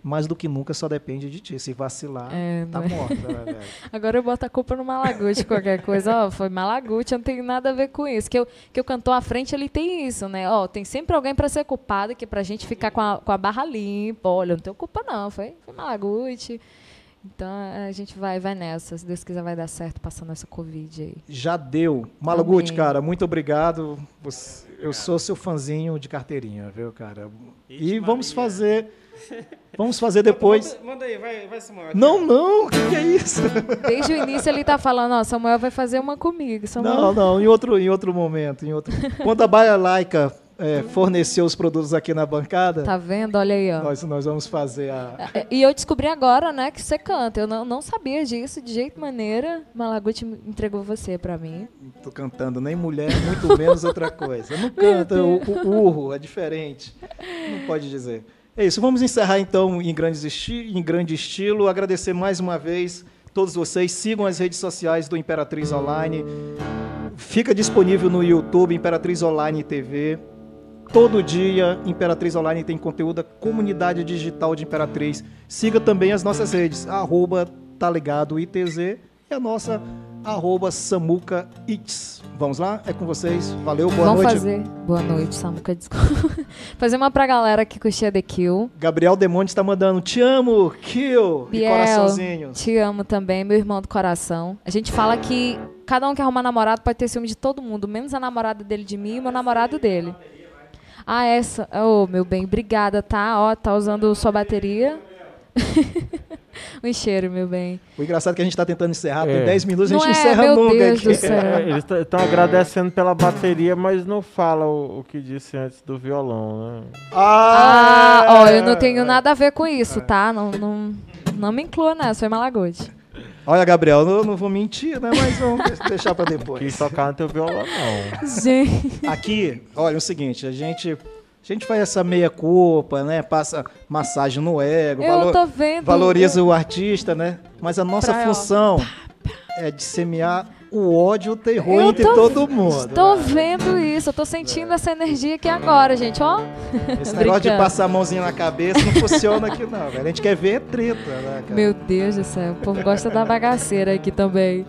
mais do que nunca só depende de ti. Se vacilar, É, tá não é? morta, né, velho? Agora eu boto a culpa no Malaguti, qualquer coisa. Ó, foi Malaguti, eu não tem nada a ver com isso. Que, eu, que o cantor à frente, ele tem isso, né? Ó, tem sempre alguém pra ser culpado, que pra gente ficar com a, com a barra limpa. Olha, não tenho culpa não, foi, foi Malaguti. Então a gente vai, vai nessa. Se Deus quiser, vai dar certo passando essa Covid aí. Já deu. Malaguti, cara, muito obrigado. Você- eu sou seu fãzinho de carteirinha, viu, cara? E vamos fazer. Vamos fazer depois. Manda, manda aí, vai, vai Samuel. Não, não, o que, que é isso? Desde o início ele tá falando, ó, Samuel vai fazer uma comigo. Samuel... Não, não, em outro, em outro momento. Em outro... Quando a Baia Laica é, forneceu os produtos aqui na bancada, Tá vendo? Olha aí, ó. nós, nós vamos fazer a. É, E eu descobri agora, né, que você canta. Eu não, não sabia disso de jeito maneira. Malaguti entregou você pra mim. Tô cantando nem mulher, muito menos outra coisa. Eu não canto, o, o urro, é diferente. Não pode dizer. É isso, vamos encerrar então em, esti em grande estilo. Agradecer mais uma vez todos vocês. Sigam as redes sociais do Imperatriz Online. Fica disponível no YouTube, Imperatriz Online TV. Todo dia, Imperatriz Online tem conteúdo da comunidade digital de Imperatriz. Siga também as nossas redes, arroba tá ligado ITZ e a nossa arroba Samuca Its. Vamos lá? É com vocês. Valeu, boa Vamos noite. fazer. Boa noite, Samuca, desculpa. fazer uma pra galera que curtia The Kill. Gabriel Demonte está mandando te amo, kill, e Biel, coraçãozinhos. te amo também, meu irmão do coração. A gente fala que cada um que arrumar namorado pode ter ciúme de todo mundo, menos a namorada dele de mim e o meu namorado dele. Ah, essa. Ô, meu bem, obrigada, tá? Ó, tá usando sua bateria. um cheiro, meu bem. O engraçado é que a gente está tentando encerrar, tem É. 10 minutos, a Não gente é, encerra meu nunca Deus aqui. do céu. É, eles estão agradecendo pela bateria, mas não fala o, o que disse antes do violão, né? Ah, Ah, ó, eu não tenho nada a ver com isso, tá? Não, não, não me inclua nessa, foi Malaguti. Olha, Gabriel, eu não vou mentir, né? Mas vamos deixar para Quis depois. tocar no teu violão, não. Gente. Aqui, olha, é o seguinte, a gente, a gente faz essa meia culpa, né? Passa massagem no ego, Eu valo- tô vendo. valoriza o artista, né? Mas a nossa Pra- função é dissemear o ódio e o terror Eu entre tô- todo mundo. Estou vendo isso, eu tô sentindo essa energia aqui agora, gente, ó. Esse negócio de passar a mãozinha na cabeça não funciona aqui, não, velho. A gente quer ver treta, né, cara? Meu Deus do céu, o povo gosta da bagaceira aqui também.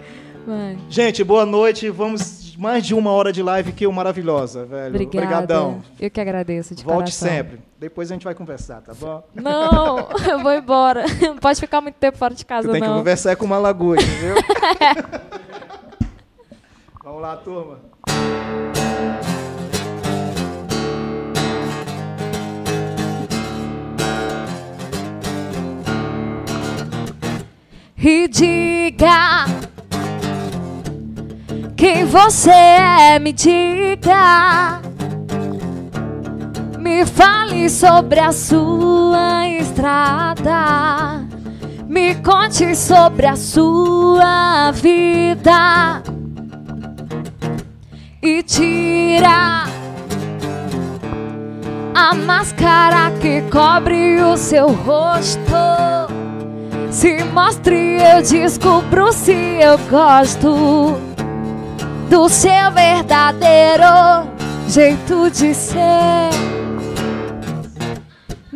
Vai. Gente, boa noite. Vamos mais de uma hora de live que maravilhosa, velho. Obrigada. Obrigadão. Eu que agradeço de Volte coração. sempre. Depois a gente vai conversar, tá bom? Não, eu vou embora. Não pode ficar muito tempo fora de casa, Tu tem que não. conversar com o Malaguti, viu? Vamos lá, turma. E diga quem você é, me diga. Me fale sobre a sua estrada. Me conte sobre a sua vida. E tira a máscara que cobre o seu rosto. Se mostre, eu descubro se eu gosto do seu verdadeiro jeito de ser.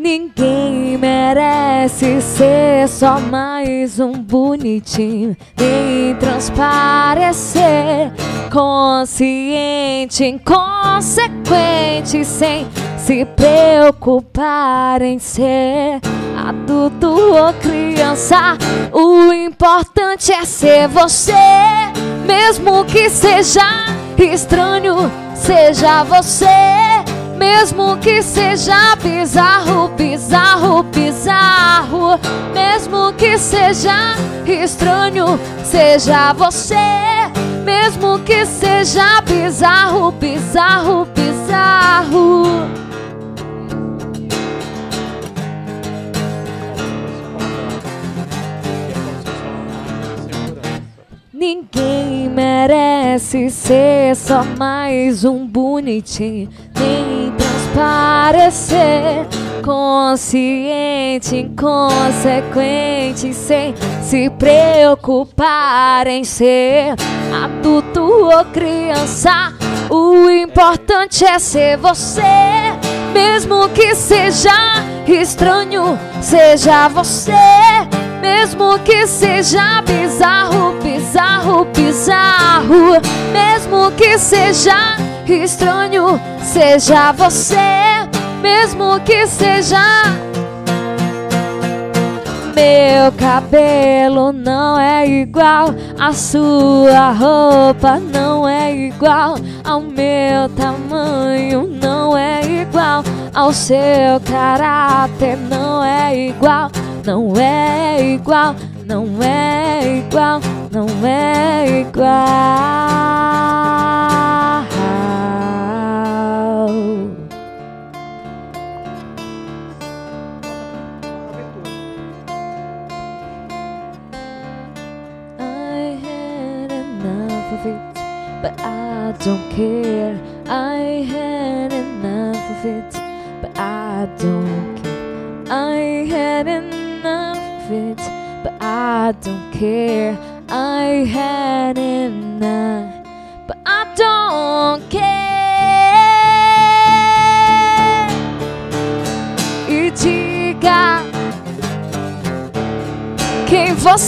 Ninguém merece ser só mais um bonitinho, nem transparecer. Consciente, inconsequente, sem se preocupar em ser adulto ou criança. O importante é ser você, mesmo que seja estranho, seja você. Mesmo que seja bizarro, bizarro, bizarro. Mesmo que seja estranho, seja você. Mesmo que seja bizarro, bizarro, bizarro. Ninguém merece ser só mais um bonitinho, nem transparecer. Consciente, inconsequente, sem se preocupar em ser adulto ou criança. O importante é ser você, mesmo que seja estranho, seja você, mesmo que seja bizarro, bizarro, bizarro, mesmo que seja estranho, seja você, mesmo que seja meu cabelo não é igual, a sua roupa não é igual, ao meu tamanho não é igual, ao seu caráter não é igual, não é igual, não é igual, não é igual. But I don't care. I had enough of it, but I don't care. I had enough of it, but I don't care. I had enough, but I don't care. E diga quem você